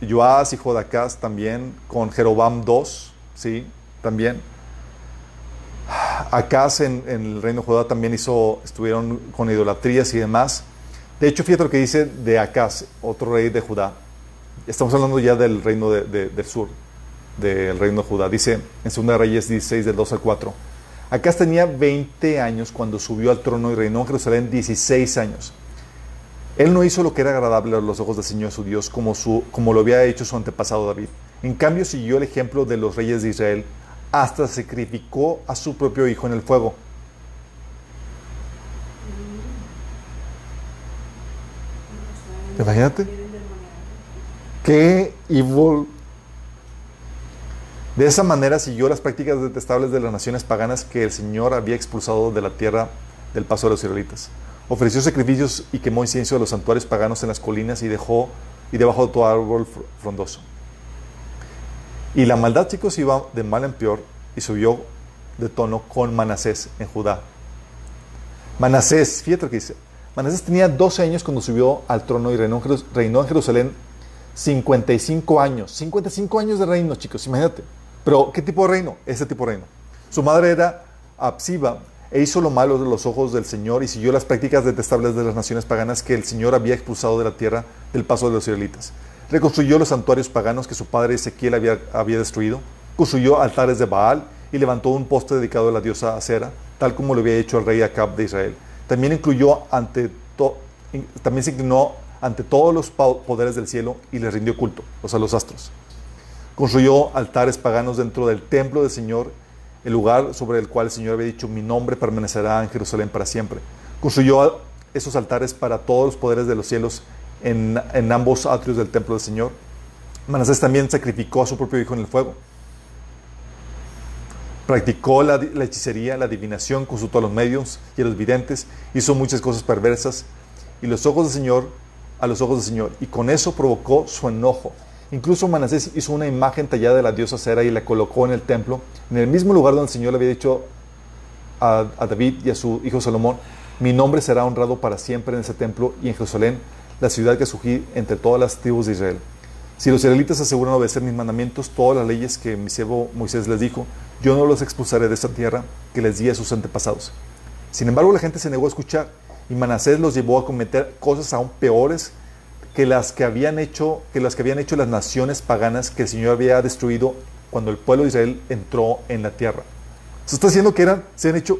Joás y Jodacás también, con Jerobam II, ¿sí? También. Acás en, el reino de Judá también hizo, estuvieron con idolatrías y demás. De hecho, fíjate lo que dice de Acaz, otro rey de Judá. Estamos hablando ya del reino del sur del reino de Judá. Dice en 2 Reyes 16, del 2 al 4. Acá tenía 20 años cuando subió al trono y reinó en Jerusalén 16 años. Él no hizo lo que era agradable a los ojos del Señor su Dios, como, su, como lo había hecho su antepasado David. En cambio, siguió el ejemplo de los reyes de Israel, hasta sacrificó a su propio hijo en el fuego. Imagínate. Qué evil. De esa manera siguió las prácticas detestables de las naciones paganas que el Señor había expulsado de la tierra del paso de los israelitas. Ofreció sacrificios y quemó incienso de los santuarios paganos en las colinas y dejó y debajo de todo árbol frondoso. Y la maldad, chicos, iba de mal en peor y subió de tono con Manasés en Judá. Manasés, fíjate lo que dice. Manasés tenía 12 años cuando subió al trono y reinó, en Jerusalén 55 años. 55 años de reino, chicos, imagínate. Pero, ¿qué tipo de reino? Ese tipo de reino. Su madre era Absiba e hizo lo malo de los ojos del Señor y siguió las prácticas detestables de las naciones paganas que el Señor había expulsado de la tierra del paso de los israelitas. Reconstruyó los santuarios paganos que su padre Ezequiel había, había destruido. Construyó altares de Baal y levantó un poste dedicado a la diosa Acera, tal como lo había hecho el rey Acab de Israel. También incluyó ante también se inclinó ante todos los poderes del cielo y les rindió culto, o sea, los astros. Construyó altares paganos dentro del templo del Señor, el lugar sobre el cual el Señor había dicho, mi nombre permanecerá en Jerusalén para siempre. Construyó esos altares para todos los poderes de los cielos en, en ambos atrios del templo del Señor. Manasés también sacrificó a su propio hijo en el fuego. Practicó la, hechicería, la adivinación, consultó a los medios y a los videntes, hizo muchas cosas perversas y los ojos del Señor a los ojos del Señor y con eso provocó su enojo. Incluso Manasés hizo una imagen tallada de la diosa Cera y la colocó en el templo, en el mismo lugar donde el Señor le había dicho a, David y a su hijo Salomón, mi nombre será honrado para siempre en ese templo y en Jerusalén, la ciudad que surgí entre todas las tribus de Israel. Si los israelitas aseguran obedecer mis mandamientos, todas las leyes que mi siervo Moisés les dijo, yo no los expulsaré de esta tierra que les di a sus antepasados. Sin embargo, la gente se negó a escuchar y Manasés los llevó a cometer cosas aún peores que las que habían hecho, que las que habían hecho las naciones paganas que el Señor había destruido cuando el pueblo de Israel entró en la tierra. Se está diciendo que eran, se han hecho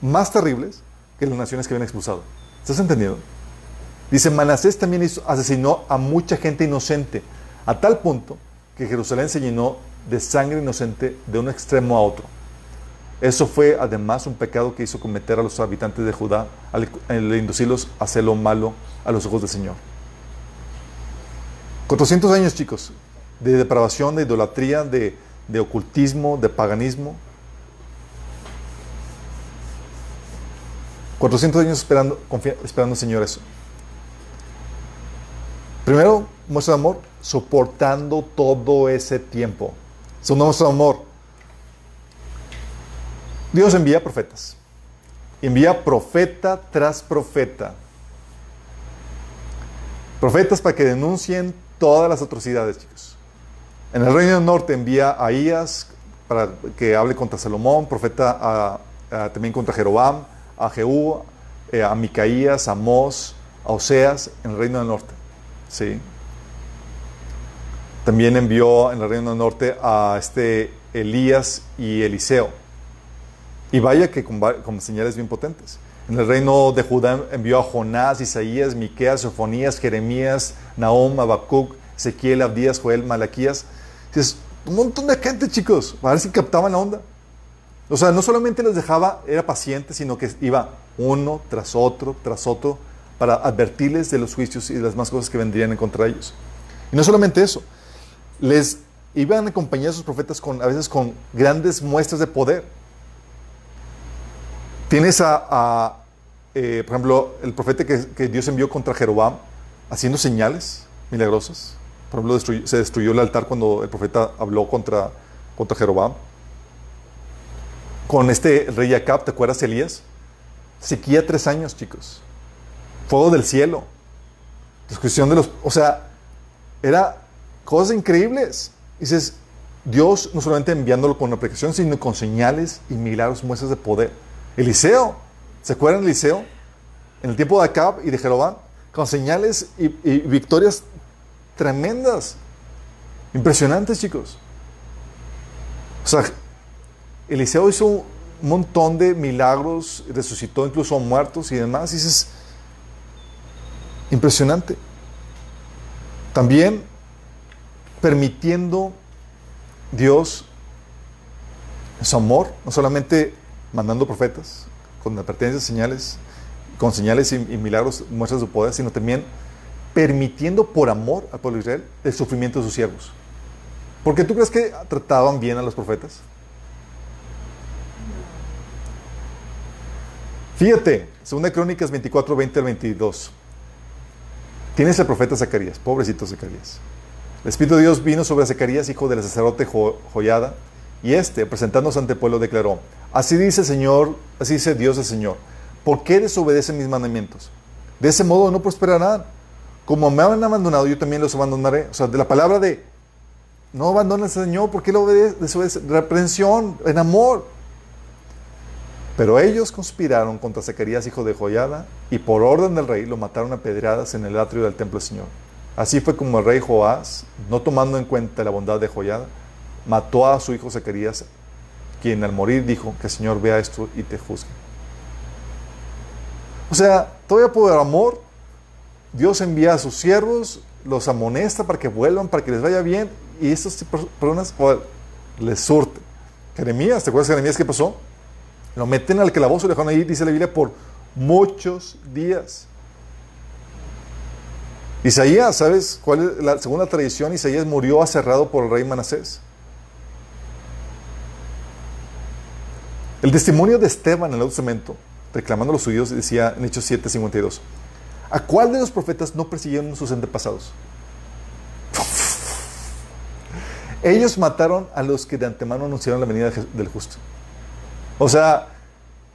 más terribles que las naciones que habían expulsado. ¿Estás entendiendo? Dice, Manasés también asesinó a mucha gente inocente, a tal punto que Jerusalén se llenó de sangre inocente de un extremo a otro. Eso fue además un pecado que hizo cometer a los habitantes de Judá al, inducirlos a hacer lo malo a los ojos del Señor. 400 años, chicos, de depravación, de idolatría, de, de ocultismo, de paganismo. 400 años esperando, esperando al Señor eso. Primero, muestra de amor, soportando todo ese tiempo. Segundo, muestra de amor. Dios envía profetas. Envía profeta tras profeta. Profetas para que denuncien todas las atrocidades, chicos. En el reino del norte envía a Ahías para que hable contra Salomón, profeta también contra Jeroboam, a Jehú, eh, a Micaías, a Amós, a Oseas, en el reino del norte. Sí. También envió en el Reino del Norte a este Elías y Eliseo. Y vaya que con, señales bien potentes. En el reino de Judá envió a Jonás, Isaías, Miqueas, Sofonías, Jeremías, Nahum, Habacuc, Ezequiel, Abdías, Joel, Malaquías. Es un montón de gente, chicos. A ver si captaban la onda. O sea, no solamente les dejaba, era paciente, sino que iba uno tras otro, tras otro, para advertirles de los juicios y de las más cosas que vendrían en contra ellos. Y no solamente eso, les iban a acompañar a sus profetas con, a veces con grandes muestras de poder. Tienes a, eh, por ejemplo, el profeta que, Dios envió contra Jeroboam haciendo señales milagrosas. Por ejemplo, se destruyó el altar cuando el profeta habló contra, contra Jeroboam. Con este rey Acab, ¿te acuerdas, Elías? Sequía tres años, chicos fuego del cielo, discusión de los, o sea, era cosas increíbles. Dices, Dios no solamente enviándolo con una aplicación, sino con señales y milagros, muestras de poder. Eliseo, ¿se acuerdan de Eliseo? En el tiempo de Acab y de Jeroboam, con señales y, victorias tremendas, impresionantes, chicos. O sea, Eliseo hizo un montón de milagros, resucitó incluso a muertos y demás. Y dices, Impresionante. También permitiendo Dios su amor, no solamente mandando profetas con advertencias, señales, con señales y, milagros, muestras de su poder, sino también permitiendo por amor al pueblo de Israel el sufrimiento de sus siervos. ¿Por qué tú crees que trataban bien a los profetas? Fíjate, segunda Crónicas 24, 20 al 22. Tienes el profeta Zacarías, pobrecito Zacarías. El Espíritu de Dios vino sobre Zacarías, hijo del sacerdote Joyada, y este, presentándose ante el pueblo, declaró, así dice el Señor, así dice Dios el Señor, ¿por qué desobedecen mis mandamientos? De ese modo no prosperarán. Como me han abandonado, yo también los abandonaré. O sea, de la palabra de, no abandones al Señor, ¿por qué lo obedecen? Reprensión, en amor. Pero ellos conspiraron contra Zacarías, hijo de Joyada, y por orden del rey lo mataron a pedradas en el atrio del templo del Señor. Así fue como el rey Joás, no tomando en cuenta la bondad de Joyada, mató a su hijo Zacarías, quien al morir dijo que el Señor vea esto y te juzgue. O sea, todavía por amor, Dios envía a sus siervos, los amonesta para que vuelvan, para que les vaya bien, y estas personas les surten. Jeremías, ¿te acuerdas de Jeremías qué pasó? Lo meten al calabozo y lo dejan ahí, dice la Biblia, por muchos días. Isaías, ¿sabes cuál es la segunda tradición? Isaías murió aserrado por el rey Manasés. El testimonio de Esteban en el Nuevo Testamento, reclamando los judíos, decía en Hechos 7:52, ¿a cuál de los profetas no persiguieron sus antepasados? Ellos mataron a los que de antemano anunciaron la venida del justo. O sea,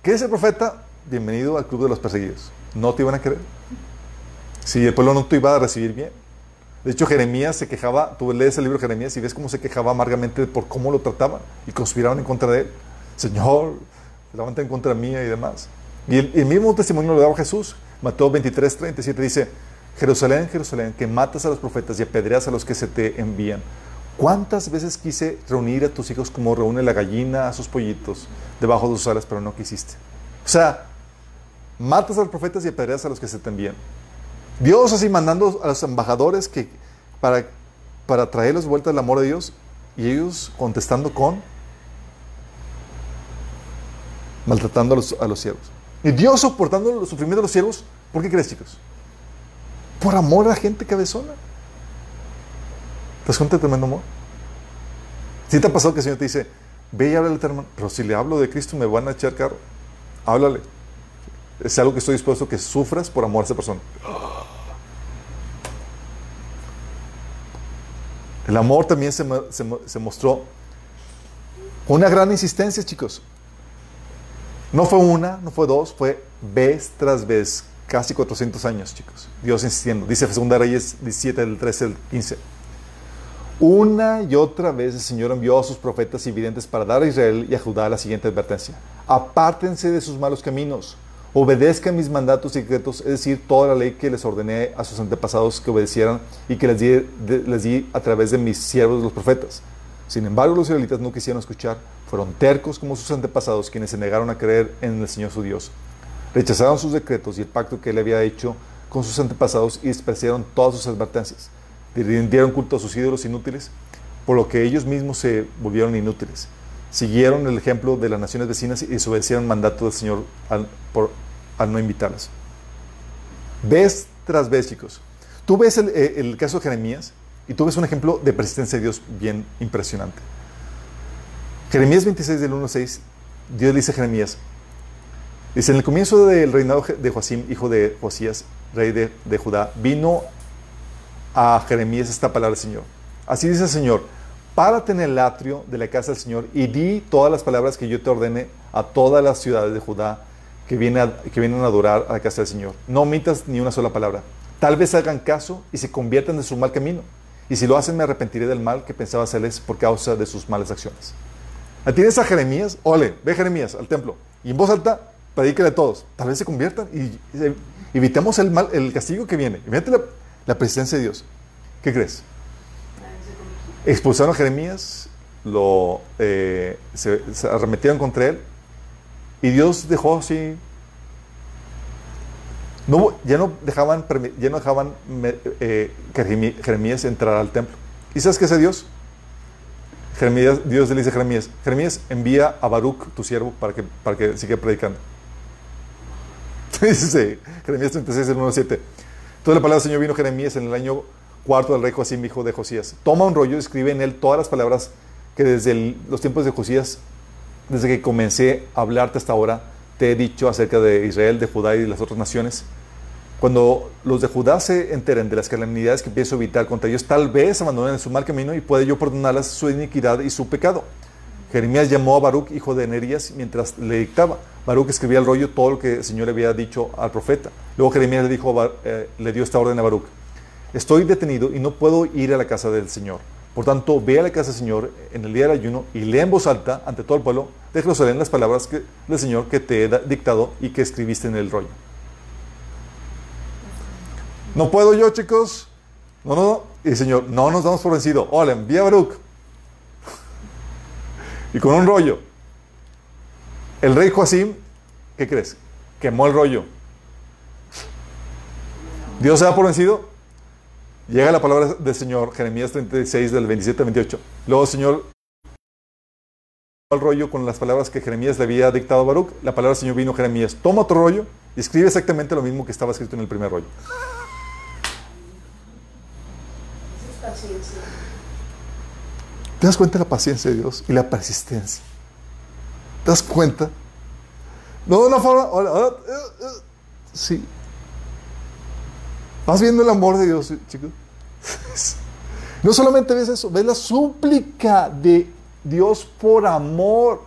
¿qué es el profeta? Bienvenido al club de los perseguidos. No te iban a creer. Si el pueblo no te iba a recibir bien. De hecho, Jeremías se quejaba, tú lees el libro de Jeremías y ves cómo se quejaba amargamente por cómo lo trataban y conspiraron en contra de él. Señor, levanta en contra mía y demás. Y el, mismo testimonio lo daba Jesús. Mateo 23, 37 dice, Jerusalén, Jerusalén, que matas a los profetas y apedreas a los que se te envían. ¿Cuántas veces quise reunir a tus hijos como reúne la gallina a sus pollitos debajo de sus alas, pero no quisiste? O sea, matas a los profetas y apedreas a los que se te envían. Dios así mandando a los embajadores que, para, para traerlos vuelta al amor de Dios y ellos contestando con maltratando a los, a los siervos. Y Dios soportando los sufrimientos de los siervos, ¿por qué crees, chicos? Por amor a la gente cabezona. ¿Te das cuenta de tremendo amor? Si te ha pasado que el Señor te dice, ve y háblale a tu hermano, pero si le hablo de Cristo me van a echar carro. Háblale. Es algo que estoy dispuesto a que sufras por amor a esa persona. El amor también se, se, se mostró una gran insistencia, chicos. No fue una, no fue dos, fue vez tras vez, casi 400 años, chicos. Dios insistiendo. Dice 2 Reyes 17, del 13 al 15. Una y otra vez el Señor envió a sus profetas y videntes para dar a Israel y a Judá la siguiente advertencia. Apártense de sus malos caminos, obedezcan mis mandatos y decretos, es decir, toda la ley que les ordené a sus antepasados que obedecieran y que les di, les di a través de mis siervos los profetas. Sin embargo, los israelitas no quisieron escuchar fueron tercos como sus antepasados, quienes se negaron a creer en el Señor su Dios. Rechazaron sus decretos y el pacto que él había hecho con sus antepasados y despreciaron todas sus advertencias. Rindieron culto a sus ídolos inútiles, por lo que ellos mismos se volvieron inútiles. Siguieron el ejemplo de las naciones vecinas y desobedecieron el mandato del Señor al, no invitarlas. Vez tras vez, chicos. Tú ves el, eh, el caso de Jeremías y tú ves un ejemplo de persistencia de Dios bien impresionante. Jeremías 26 del 1 al 6, Dios le dice a Jeremías, dice, en el comienzo del reinado de Joacim, hijo de Josías, rey de, Judá, vino a Jeremías esta palabra del Señor. Así dice el Señor, párate en el atrio de la casa del Señor y di todas las palabras que yo te ordene a todas las ciudades de Judá que vienen a, que vienen a adorar a la casa del Señor. No omitas ni una sola palabra. Tal vez hagan caso y se conviertan de su mal camino. Y si lo hacen, me arrepentiré del mal que pensaba hacerles por causa de sus malas acciones. Tienes a Jeremías, ole, ve Jeremías al templo y en voz alta predíquele a todos. Tal vez se conviertan y, evitemos el, mal, el castigo que viene. Imagínate la, presencia de Dios. ¿Qué crees? Expulsaron a Jeremías, lo, eh, arremetieron contra él y Dios dejó así. No, ya no dejaban, ya no dejaban eh, Jeremías entrar al templo. ¿Y sabes qué hace Dios? Dios le dice a Jeremías, Jeremías, envía a Baruch, tu siervo, para que, para que siga predicando. Dice Jeremías 36, 1 7. Entonces la palabra del Señor vino a Jeremías en el año cuarto del rey Josías, hijo de Josías. Toma un rollo y escribe en él todas las palabras que desde los tiempos de Josías, desde que comencé a hablarte hasta ahora, te he dicho acerca de Israel, de Judá y de las otras naciones. Cuando los de Judá se enteren de las calamidades que a evitar contra ellos, tal vez abandonen su mal camino y puede yo perdonarles su iniquidad y su pecado. Jeremías llamó a Baruch, hijo de Nerías, mientras le dictaba. Baruch escribía el rollo todo lo que el Señor le había dicho al profeta. Luego Jeremías le, dijo, eh, le dio esta orden a Baruch. Estoy detenido y no puedo ir a la casa del Señor. Por tanto, ve a la casa del Señor en el día del ayuno y lee en voz alta ante todo el pueblo, déjalo saber las palabras que, del Señor que te he dictado y que escribiste en el rollo. No puedo yo, chicos. No, no, Y el Señor, no nos damos por vencido. Hola, envía a Baruch. y con un rollo. El rey Joacim, ¿qué crees? Quemó el rollo. Dios se da por vencido. Llega la palabra del Señor, Jeremías 36, del 27 al 28. Luego el Señor el rollo con las palabras que Jeremías le había dictado a Baruch. La palabra del Señor vino Jeremías, toma otro rollo y escribe exactamente lo mismo que estaba escrito en el primer rollo. ¿Te das cuenta de la paciencia de Dios y la persistencia? ¿Te das cuenta? No de una forma. Eh, eh, sí. ¿Vas viendo el amor de Dios, chicos? No solamente ves eso, ves la súplica de Dios por amor.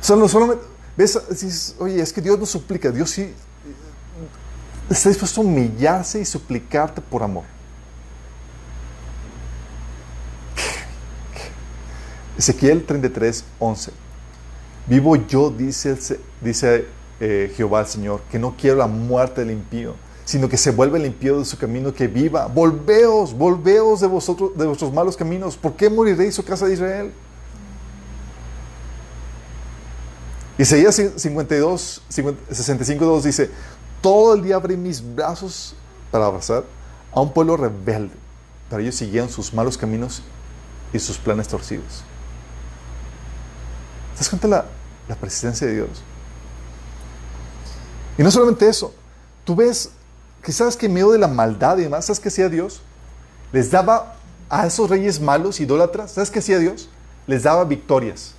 O sea, no solamente ves, dices, oye, es que Dios no suplica, Dios sí está dispuesto a humillarse y suplicarte por amor. Ezequiel 33, 11. Vivo yo, dice, eh, Jehová el Señor, que no quiero la muerte del impío, sino que se vuelva el impío de su camino, que viva. Volveos, volveos de vosotros, de vuestros malos caminos. ¿Por qué moriréis, su oh casa de Israel? Isaías 52, 65, 2 dice, todo el día abrí mis brazos para abrazar a un pueblo rebelde, pero ellos siguieron sus malos caminos y sus planes torcidos. ¿Te das cuenta la, la persistencia de Dios? Y no solamente eso, tú ves que sabes que en medio de la maldad y demás, ¿sabes qué hacía Dios? Les daba a esos reyes malos, idólatras, ¿sabes qué hacía Dios? Les daba victorias.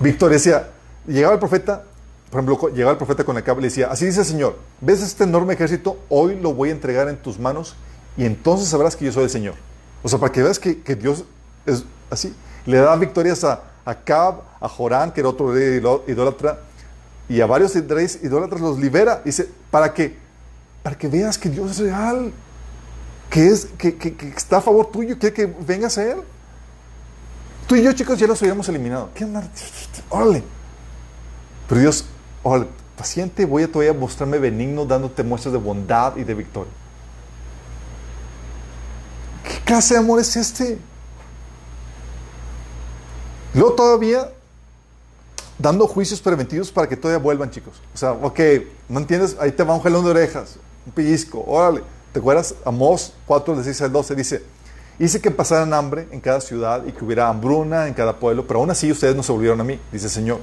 Victoria, decía, llegaba el profeta, por ejemplo, llegaba el profeta con la capa y le decía, así dice el Señor, ¿ves este enorme ejército? Hoy lo voy a entregar en tus manos y entonces sabrás que yo soy el Señor. O sea, para que veas que Dios es así. Le da victorias a, Cab, a Jorán, que era otro rey idólatra, y a varios reyes idólatras los libera. Dice, ¿para qué? Para que veas que Dios es real, que, es, que, que, está a favor tuyo, quiere que vengas a Él. Tú y yo, chicos, ya los hubiéramos eliminado. ¿Qué onda? Órale. Pero Dios, órale, paciente, voy a todavía mostrarme benigno, dándote muestras de bondad y de victoria. ¿Qué clase de amor es este? Luego todavía dando juicios preventivos para que todavía vuelvan, chicos. O sea, ok, ¿no entiendes? Ahí te va un jalón de orejas, un pellizco, órale. ¿Te acuerdas? Amós 4, 16 al 12 dice, hice que pasaran hambre en cada ciudad y que hubiera hambruna en cada pueblo, pero aún así ustedes no se volvieron a mí, dice el Señor.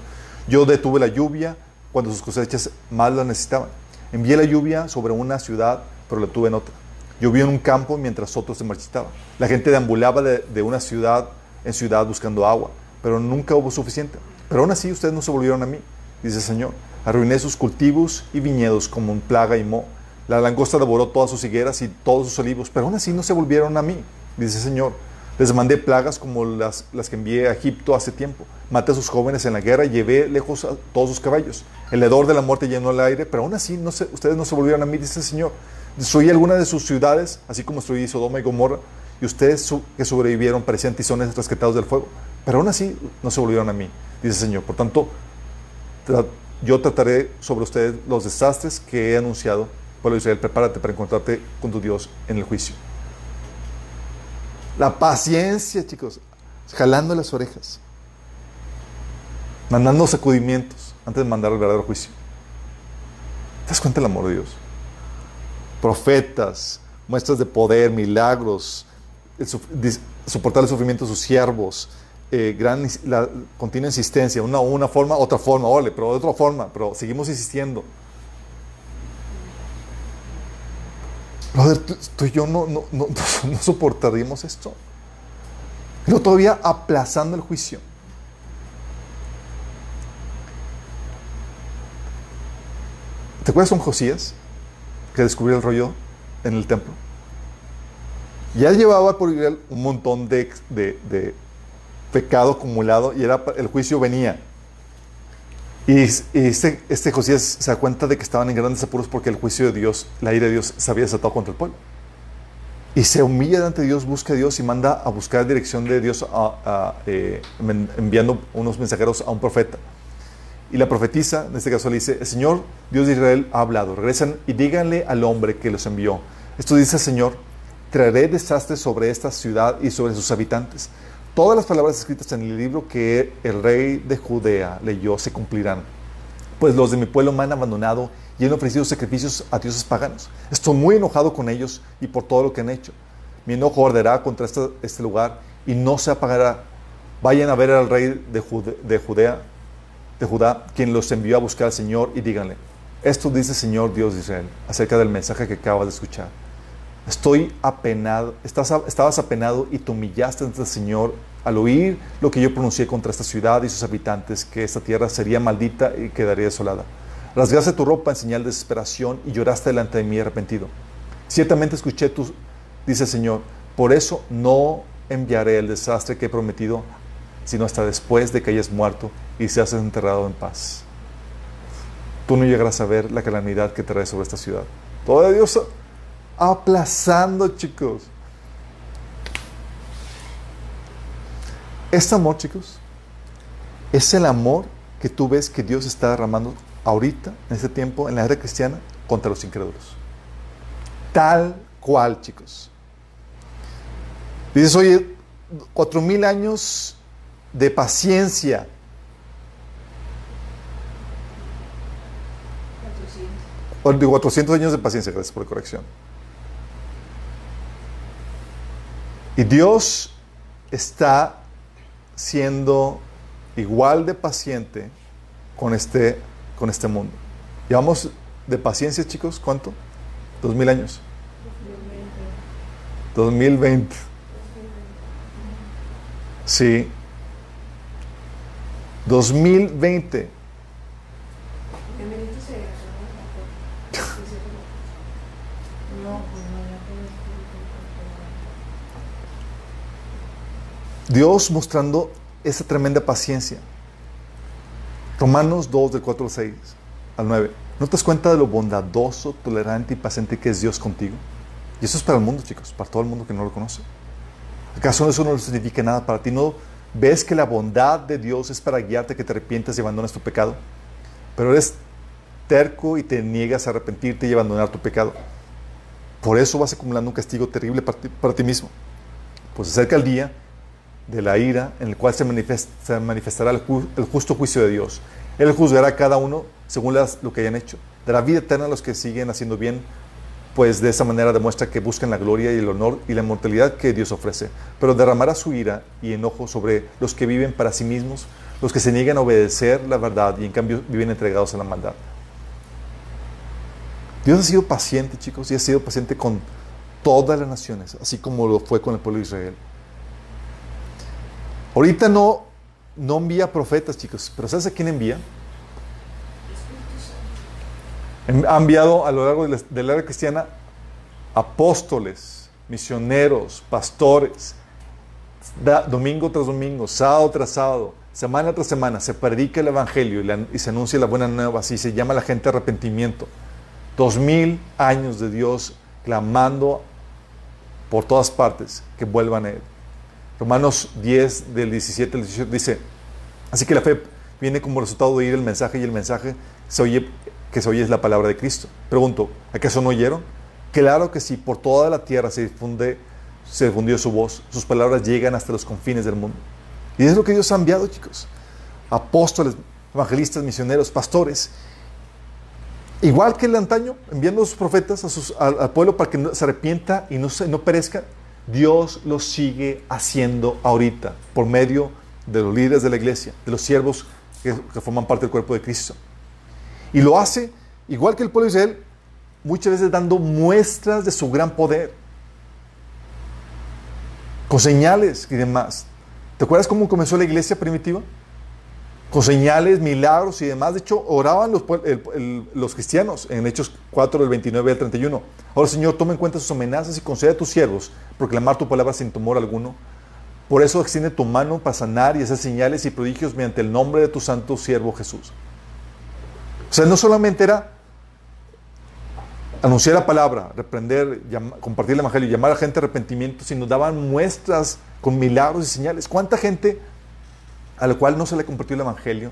Yo detuve la lluvia cuando sus cosechas más la necesitaban. Envié la lluvia sobre una ciudad, pero la tuve en otra. Llovió en un campo mientras otros se marchitaban. La gente deambulaba de, de una ciudad en ciudad buscando agua pero nunca hubo suficiente. Pero aún así ustedes no se volvieron a mí, dice el Señor. Arruiné sus cultivos y viñedos como un plaga y mo. La langosta devoró todas sus higueras y todos sus olivos, pero aún así no se volvieron a mí, dice el Señor. Les mandé plagas como las, las que envié a Egipto hace tiempo. Maté a sus jóvenes en la guerra y llevé lejos a todos sus caballos. El hedor de la muerte llenó el aire, pero aún así no se, ustedes no se volvieron a mí, dice el Señor. Destruí algunas de sus ciudades, así como destruí Sodoma y Gomorra, y ustedes que sobrevivieron parecían tizones rescatados del fuego. Pero aún así no se volvieron a mí, dice el Señor. Por tanto, yo trataré sobre ustedes los desastres que he anunciado. Pueblo Israel, prepárate para encontrarte con tu Dios en el juicio. La paciencia, chicos, jalando las orejas, mandando sacudimientos antes de mandar el verdadero juicio. ¿Te das cuenta del amor de Dios? Profetas, muestras de poder, milagros, soportar el sufrimiento de sus siervos, eh, gran, la continua insistencia, una, una forma, otra forma, ole, pero de otra forma, pero seguimos insistiendo. Tú, y yo no, no, no, no soportaríamos esto. Pero todavía aplazando el juicio. ¿Te acuerdas con Josías? Que descubrió el rollo en el templo. Ya llevaba por Israel un montón de, de, pecado acumulado y era, el juicio venía. Y, este, este, Josías se da cuenta de que estaban en grandes apuros porque el juicio de Dios, la ira de Dios, se había desatado contra el pueblo. Y se humilla ante Dios, busca a Dios y manda a buscar dirección de Dios eh, enviando unos mensajeros a un profeta. Y la profetisa, en este caso le dice, el Señor Dios de Israel ha hablado, regresan y díganle al hombre que los envió. Esto dice el Señor, traeré desastre sobre esta ciudad y sobre sus habitantes. Todas las palabras escritas en el libro que el rey de Judea leyó se cumplirán. Pues los de mi pueblo me han abandonado y han ofrecido sacrificios a dioses paganos. Estoy muy enojado con ellos y por todo lo que han hecho. Mi enojo arderá contra este, lugar y no se apagará. Vayan a ver al rey de, de Judea de Judá, quien los envió a buscar al Señor, y díganle, esto dice el Señor Dios de Israel acerca del mensaje que acabas de escuchar. Estoy apenado, estás, estabas apenado y te humillaste ante el Señor al oír lo que yo pronuncié contra esta ciudad y sus habitantes, que esta tierra sería maldita y quedaría desolada. Rasgaste tu ropa en señal de desesperación y lloraste delante de mí arrepentido. Ciertamente escuché tu, dice el Señor, por eso no enviaré el desastre que he prometido, sino hasta después de que hayas muerto y seas enterrado en paz. Tú no llegarás a ver la calamidad que trae sobre esta ciudad. Todo Dios aplazando, chicos. Este amor, chicos, es el amor que tú ves que Dios está derramando ahorita, en este tiempo, en la era cristiana, contra los incrédulos. Tal cual, chicos. Dices, oye, cuatro mil años de paciencia, de 400 años de paciencia, gracias por la corrección. Y Dios está siendo igual de paciente con este, con este mundo. Llevamos de paciencia, chicos, ¿cuánto? Dos mil años. 2020. Sí. 2020. Dios mostrando esa tremenda paciencia. Romanos 2, del 4 al 6 al 9. ¿No te das cuenta de lo bondadoso, tolerante y paciente que es Dios contigo? Y eso es para el mundo, chicos, para todo el mundo que no lo conoce. ¿Acaso eso no significa nada para ti? ¿No ves que la bondad de Dios es para guiarte que te arrepientas y abandonas tu pecado? Pero eres terco y te niegas a arrepentirte y abandonar tu pecado. Por eso vas acumulando un castigo terrible para ti, para ti mismo. Pues acerca el día de la ira en el cual se, manifestará el, justo juicio de Dios. Él juzgará a cada uno según lo que hayan hecho. Dará vida eterna a los que siguen haciendo bien, pues de esa manera demuestra que buscan la gloria y el honor y la inmortalidad que Dios ofrece. Pero derramará su ira y enojo sobre los que viven para sí mismos, los que se niegan a obedecer la verdad y en cambio viven entregados a la maldad. Dios ha sido paciente, chicos, y ha sido paciente con todas las naciones, así como lo fue con el pueblo de Israel. Ahorita no, no envía profetas, chicos, pero ¿sabes a quién envía? Ha enviado a lo largo de la, era cristiana apóstoles, misioneros, pastores. domingo tras domingo, sábado tras sábado, semana tras semana, se predica el Evangelio y, y se anuncia la buena nueva, así se llama la gente arrepentimiento. Dos mil años de Dios clamando por todas partes que vuelvan a Él. Romanos 10, del 17 al 18 dice, así que la fe viene como resultado de oír el mensaje y el mensaje se oye, que se oye es la palabra de Cristo. Pregunto, ¿acaso no oyeron? Claro que sí, por toda la tierra se difunde, se difundió su voz, sus palabras llegan hasta los confines del mundo. Y es lo que Dios ha enviado, chicos. Apóstoles, evangelistas, misioneros, pastores. Igual que el antaño, enviando a sus profetas a al, pueblo para que se arrepienta y no, se, no perezca. Dios lo sigue haciendo ahorita por medio de los líderes de la iglesia, de los siervos que, forman parte del cuerpo de Cristo. Y lo hace igual que el pueblo de Israel, muchas veces dando muestras de su gran poder, con señales y demás. ¿Te acuerdas cómo comenzó la iglesia primitiva? Con señales, milagros y demás. De hecho, oraban los, los cristianos en Hechos 4, del 29 al 31. Ahora, Señor, toma en cuenta sus amenazas y concede a tus siervos proclamar tu palabra sin temor alguno. Por eso extiende tu mano para sanar y hacer señales y prodigios mediante el nombre de tu santo siervo Jesús. O sea, no solamente era anunciar la palabra, reprender, compartir el evangelio, llamar a gente a arrepentimiento, sino daban muestras con milagros y señales. ¿Cuánta gente a la cual no se le compartió el evangelio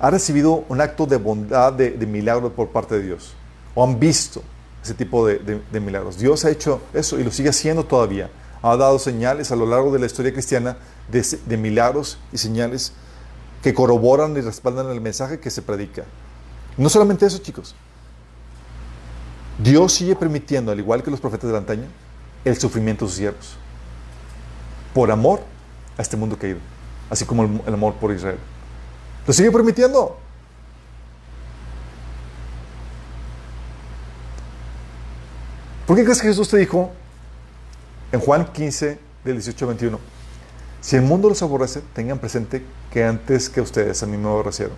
ha recibido un acto de bondad, de, milagro por parte de Dios? ¿O han visto ese tipo de, milagros? Dios ha hecho eso y lo sigue haciendo todavía. Ha dado señales a lo largo de la historia cristiana de milagros y señales que corroboran y respaldan el mensaje que se predica. No solamente eso, chicos. Dios sigue permitiendo, al igual que los profetas de antaño, el sufrimiento de sus siervos. Por amor a este mundo caído. Así como el, amor por Israel. Lo sigue permitiendo. ¿Por qué crees que Jesús te dijo en Juan 15, del 18 al 21? Si el mundo los aborrece, tengan presente que antes que ustedes a mí me aborrecieron.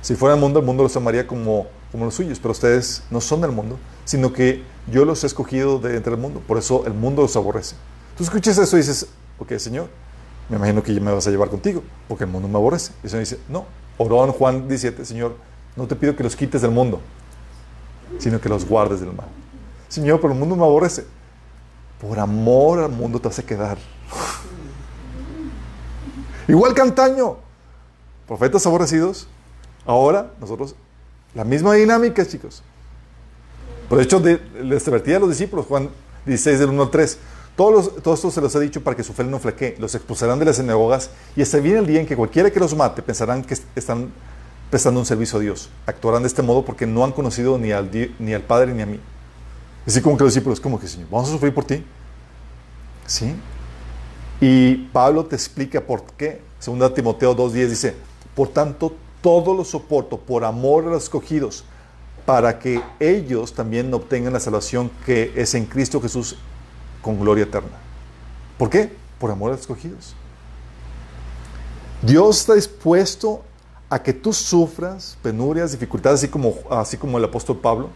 Si fuera el mundo, el mundo los amaría como, como los suyos, pero ustedes no son del mundo, sino que yo los he escogido de entre el mundo, por eso el mundo los aborrece. Tú escuchas eso y dices, ok, Señor, me imagino que ya me vas a llevar contigo, porque el mundo me aborrece. Y el Señor dice, no, oró Juan 17, Señor, no te pido que los quites del mundo, sino que los guardes del mal. Señor, pero el mundo me aborrece. Por amor al mundo te hace quedar. Igual que antaño, profetas aborrecidos, Ahora, nosotros, la misma dinámica, chicos. Por hecho, de, les advertía a los discípulos, Juan 16, del 1 al 3. Todos todo esto se los ha dicho para que su fe no flaquee. Los expulsarán de las sinagogas y hasta viene el día en que cualquiera que los mate pensarán que están prestando un servicio a Dios. Actuarán de este modo porque no han conocido ni al, ni al Padre ni a mí. Así como que los discípulos, como que Señor, vamos a sufrir por ti. ¿Sí? Y Pablo te explica por qué. Segunda Timoteo 2.10 dice, por tanto, todo lo soporto por amor a los escogidos, para que ellos también obtengan la salvación que es en Cristo Jesús con gloria eterna. ¿Por qué? Por amor a los escogidos. Dios está dispuesto a que tú sufras penurias, dificultades, así como, así como el apóstol Pablo,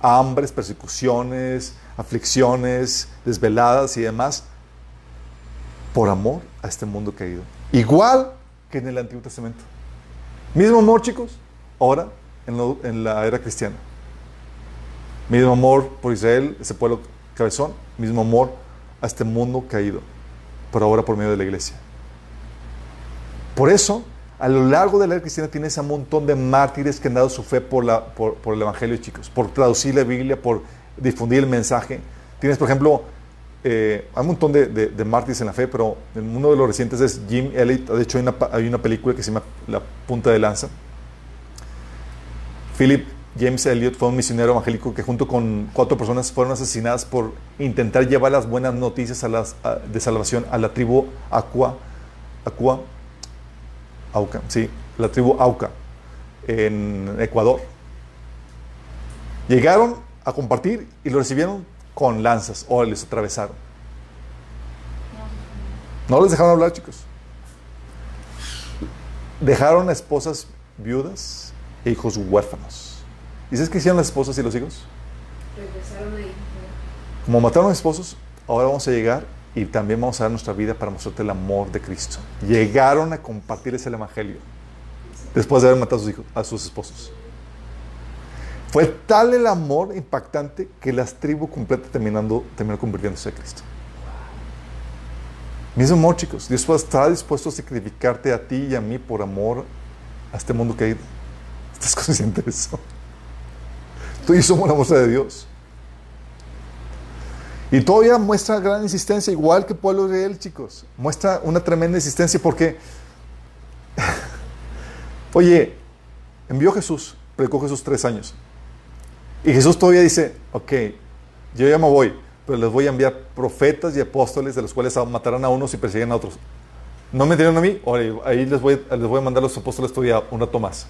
hambres, persecuciones, aflicciones, desveladas y demás, por amor a este mundo caído. Igual que en el Antiguo Testamento. Mismo amor, chicos, ahora en, la era cristiana. Mismo amor por Israel, ese pueblo cabezón. Mismo amor a este mundo caído, pero ahora por medio de la iglesia. Por eso, a lo largo de la era cristiana tienes un montón de mártires que han dado su fe por, la, por, el Evangelio, chicos, por traducir la Biblia, por difundir el mensaje. Tienes, por ejemplo, eh, hay un montón de, mártires en la fe, pero uno de los recientes es Jim Elliot. De hecho, hay una película que se llama La punta de lanza. Philip James Elliot fue un misionero evangélico que junto con cuatro personas fueron asesinadas por intentar llevar las buenas noticias de salvación a la tribu Aqua, Aqua, Auca, sí, la tribu Auca en Ecuador. Llegaron a compartir y lo recibieron con lanzas o les atravesaron. No les dejaron hablar, chicos. Dejaron a esposas viudas e hijos huérfanos. ¿Y sabes qué hicieron las esposas y los hijos? Como mataron a los esposos, ahora vamos a llegar y también vamos a dar nuestra vida para mostrarte el amor de Cristo. Llegaron a compartirles el Evangelio después de haber matado a sus, hijos, a sus esposos. Fue tal el amor impactante que las tribus completas terminando, terminó convirtiéndose a Cristo. Mismo amor, chicos. Dios está dispuesto a sacrificarte a ti y a mí por amor a este mundo caído. ¿Estás consciente de eso? Tú y yo somos la muestra de Dios. Y todavía muestra gran insistencia, igual que el pueblo de él, chicos. Muestra una tremenda insistencia porque, oye, envió Jesús, predicó Jesús tres años. Y Jesús todavía dice, ok, yo ya me voy, pero les voy a enviar profetas y apóstoles de los cuales matarán a unos y persiguen a otros. ¿No me dieron a mí? ahí les voy, les voy a mandar a los apóstoles todavía un rato más.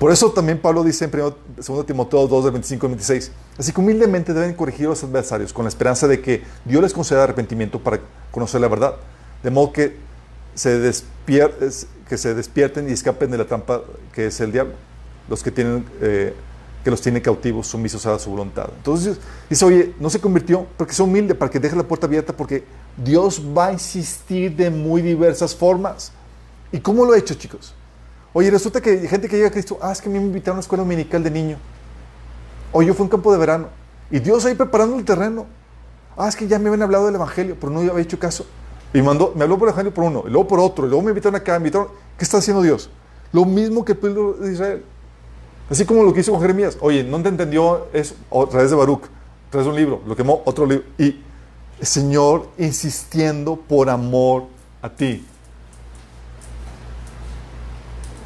Por eso también Pablo dice en 2 Timoteo 2, del 25 al 26, así que humildemente deben corregir a los adversarios con la esperanza de que Dios les conceda arrepentimiento para conocer la verdad, de modo que se, despierten y escapen de la trampa que es el diablo, los que tienen... Eh, los tiene cautivos, sumisos a su voluntad. Entonces dice, oye, no se convirtió porque es humilde, para que deje la puerta abierta, porque Dios va a insistir de muy diversas formas. ¿Y cómo lo ha hecho, chicos? Oye, resulta que hay gente que llega a Cristo, ah, es que me invitaron a una escuela dominical de niño. O yo fui a un campo de verano. Y Dios ahí preparando el terreno. Ah, es que ya me habían hablado del Evangelio, pero no había hecho caso. Y mandó, me habló por el Evangelio por uno, luego por otro, luego me invitaron acá, me invitaron. ¿Qué está haciendo Dios? Lo mismo que el pueblo de Israel. Así como lo que hizo con Jeremías. Oye, no te entendió eso a través de Baruch, a través de un libro, lo quemó otro libro. Y el Señor insistiendo por amor a ti.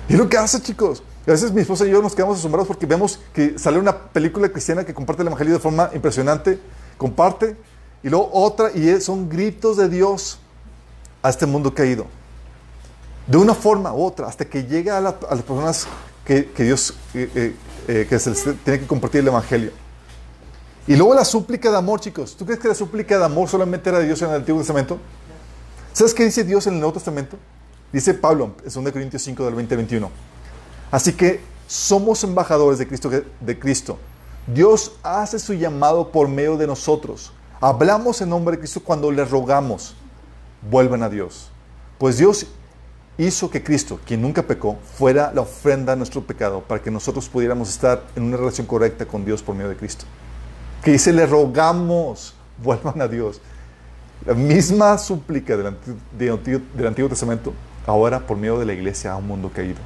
Y lo que hace, chicos. A veces mi esposa y yo nos quedamos asombrados porque vemos que sale una película cristiana que comparte el Evangelio de forma impresionante, comparte, y luego otra, y son gritos de Dios a este mundo caído. De una forma u otra, hasta que llega a, las personas que, Dios, eh, eh, eh, que tiene que compartir el Evangelio. Y luego la súplica de amor, chicos. ¿Tú crees que la súplica de amor solamente era de Dios en el Antiguo Testamento? ¿Sabes qué dice Dios en el Nuevo Testamento? Dice Pablo en 2 Corintios 5 del 20 21. Así que somos embajadores de Cristo, de Cristo. Dios hace su llamado por medio de nosotros. Hablamos en nombre de Cristo cuando le rogamos, vuelvan a Dios. Pues Dios hizo que Cristo, quien nunca pecó, fuera la ofrenda a nuestro pecado para que nosotros pudiéramos estar en una relación correcta con Dios por medio de Cristo. Que dice, le rogamos, vuelvan a Dios. La misma súplica del Antiguo, Testamento, ahora por medio de la iglesia a un mundo caído.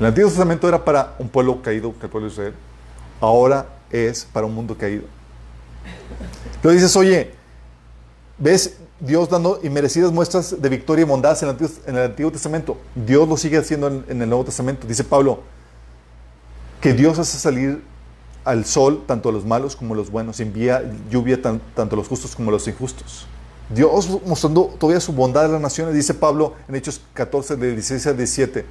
El Antiguo Testamento era para un pueblo caído, que el pueblo de Israel. Ahora es para un mundo caído. Entonces dices, oye, ¿ves? Dios dando inmerecidas muestras de victoria y bondad en el Antiguo, Testamento. Dios lo sigue haciendo en, el Nuevo Testamento. Dice Pablo que Dios hace salir al sol tanto a los malos como a los buenos, envía lluvia tanto a los justos como a los injustos. Dios mostrando todavía su bondad a las naciones, dice Pablo en Hechos 14, de 16 al 17.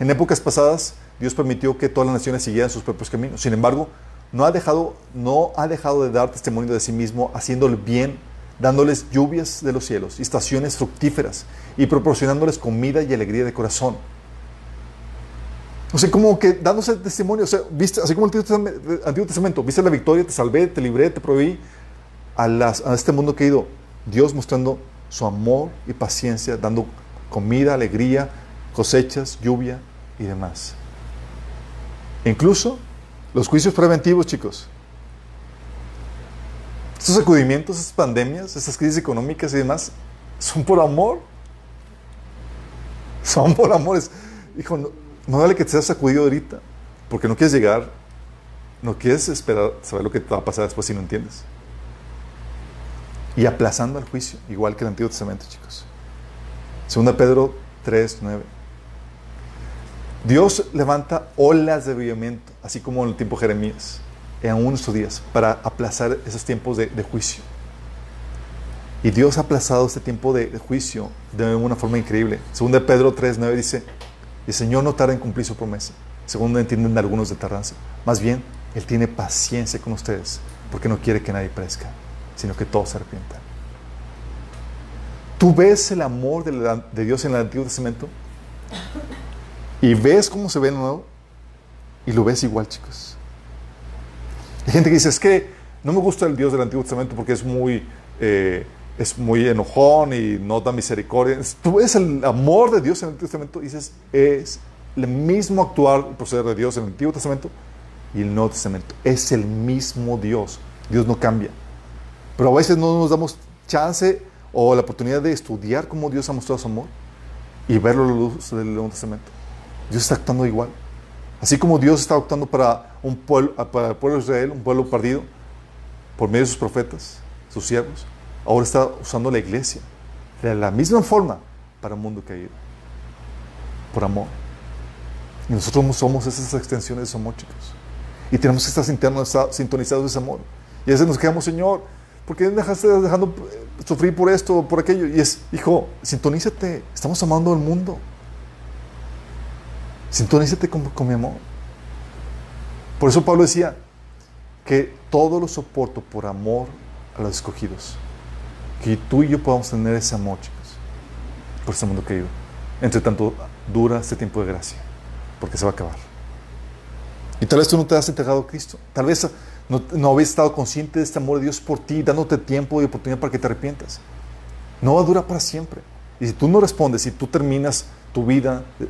En épocas pasadas, Dios permitió que todas las naciones siguieran sus propios caminos. Sin embargo, no ha dejado, no ha dejado de dar testimonio de sí mismo, haciendo el bien dándoles lluvias de los cielos y estaciones fructíferas y proporcionándoles comida y alegría de corazón. O sea, como que dándose testimonio, o sea, viste, así como el Antiguo Testamento, viste la victoria, te salvé, te libré, te proveí a, las, a este mundo caído. Dios mostrando su amor y paciencia, dando comida, alegría, cosechas, lluvia y demás. incluso los juicios preventivos, chicos. Estos sacudimientos, estas pandemias, estas crisis económicas y demás, son por amor. Son por amor. hijo, no, no vale que te seas sacudido ahorita, porque no quieres llegar, no quieres esperar, saber lo que te va a pasar después si no entiendes. Y aplazando el juicio, igual que el Antiguo Testamento, chicos. Segunda Pedro 3, 9. Dios levanta olas de avivamiento, así como en el tiempo de Jeremías en unos días para aplazar esos tiempos de, juicio. Y Dios ha aplazado este tiempo de, juicio de una forma increíble. Según de Pedro 3.9 dice, el Señor no tarda en cumplir su promesa, según entienden algunos de tardanza. Más bien, Él tiene paciencia con ustedes, porque no quiere que nadie perezca, sino que todos se arrepientan. ¿Tú ves el amor de, Dios en el Antiguo Testamento? ¿Y ves cómo se ve el Nuevo? Y lo ves igual, chicos. Hay gente que dice, es que no me gusta el Dios del Antiguo Testamento porque es muy, eh, es muy enojón y no da misericordia. Tú ves el amor de Dios en el Antiguo Testamento y dices, es el mismo actuar y proceder de Dios en el Antiguo Testamento y el Nuevo Testamento. Es el mismo Dios. Dios no cambia. Pero a veces no nos damos chance o la oportunidad de estudiar cómo Dios ha mostrado su amor y verlo a la luz del Nuevo Testamento. Dios está actuando igual. Así como Dios está actuando para, un pueblo, para el pueblo de Israel, un pueblo perdido, por medio de sus profetas, sus siervos, ahora está usando la iglesia de la misma forma para un mundo caído, por amor. Y nosotros somos esas extensiones de ese amor, chicos. Y tenemos que estar sintonizados de ese amor. Y a veces nos quedamos, Señor, ¿por qué dejaste dejando sufrir por esto o por aquello? Y es, hijo, sintonízate, estamos amando al mundo. Sintonízate con, con mi amor. Por eso Pablo decía que todo lo soporto por amor a los escogidos. Que tú y yo podamos tener ese amor, chicos, por este mundo caído. Entre tanto dura este tiempo de gracia, porque se va a acabar. Y tal vez tú no te has entregado a Cristo. Tal vez no, no habías estado consciente de este amor de Dios por ti, dándote tiempo y oportunidad para que te arrepientas. No va a durar para siempre. Y si tú no respondes, si tú terminas tu vida, eh,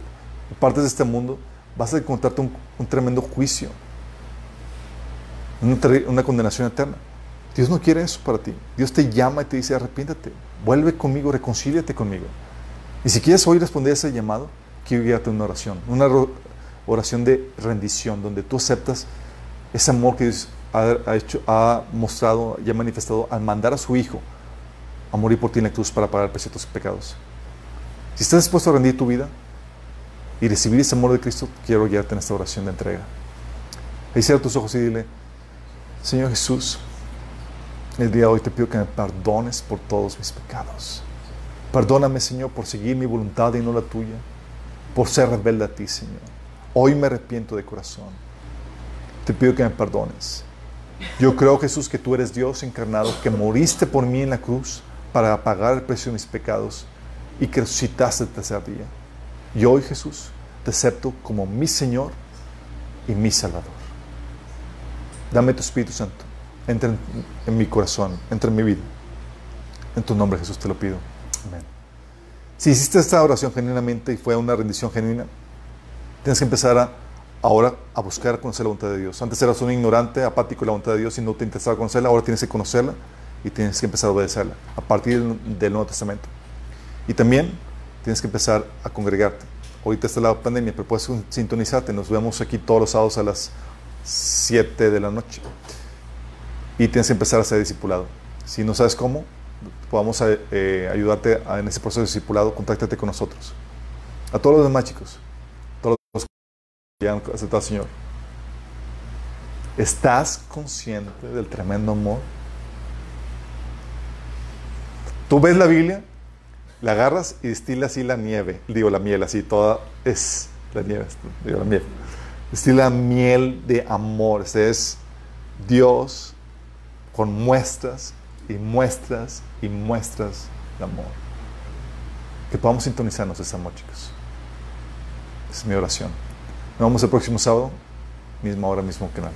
partes de este mundo, vas a encontrarte un, un tremendo juicio, una, una, condenación eterna. Dios no quiere eso para ti. Dios te llama y te dice, arrepiéntate, vuelve conmigo, reconcíliate conmigo. Y si quieres hoy responder a ese llamado, quiero guiarte una oración, una oración de rendición, donde tú aceptas ese amor que Dios ha, hecho, ha mostrado y ha manifestado al mandar a su Hijo a morir por ti en la cruz para pagar el precio de tus pecados. Si estás dispuesto a rendir tu vida y recibir ese amor de Cristo, quiero guiarte en esta oración de entrega. Ahí cierra tus ojos y dile, Señor Jesús, el día de hoy te pido que me perdones por todos mis pecados. Perdóname, Señor, por seguir mi voluntad y no la tuya, por ser rebelde a ti, Señor. Hoy me arrepiento de corazón. Te pido que me perdones. Yo creo, Jesús, que tú eres Dios encarnado, que moriste por mí en la cruz para pagar el precio de mis pecados y que resucitaste el tercer día. Y hoy, Jesús, te acepto como mi Señor y mi Salvador. Dame tu Espíritu Santo. Entra en, mi corazón, entra en mi vida. En tu nombre, Jesús, te lo pido. Amén. Si hiciste esta oración genuinamente y fue una rendición genuina, tienes que empezar a, ahora a buscar conocer la voluntad de Dios. Antes eras un ignorante, apático de la voluntad de Dios y no te interesaba conocerla, ahora tienes que conocerla y tienes que empezar a obedecerla a partir del Nuevo Testamento. Y también tienes que empezar a congregarte. Ahorita está la pandemia, pero puedes sintonizarte. Nos vemos aquí todos los sábados a las 7 de la noche. Y tienes que empezar a ser discipulado. Si no sabes cómo, podamos eh, ayudarte en ese proceso de discipulado, contáctate con nosotros. A todos los demás chicos, han aceptado al Señor. ¿Estás consciente del tremendo amor Tú ves la Biblia, la agarras y destila así la nieve, digo la miel, así toda es la nieve, digo la miel. Destila miel de amor, ese es Dios con muestras y muestras y muestras de amor. Que podamos sintonizarnos ese amor, chicos. Es mi oración. Nos vemos el próximo sábado, misma hora, mismo canal.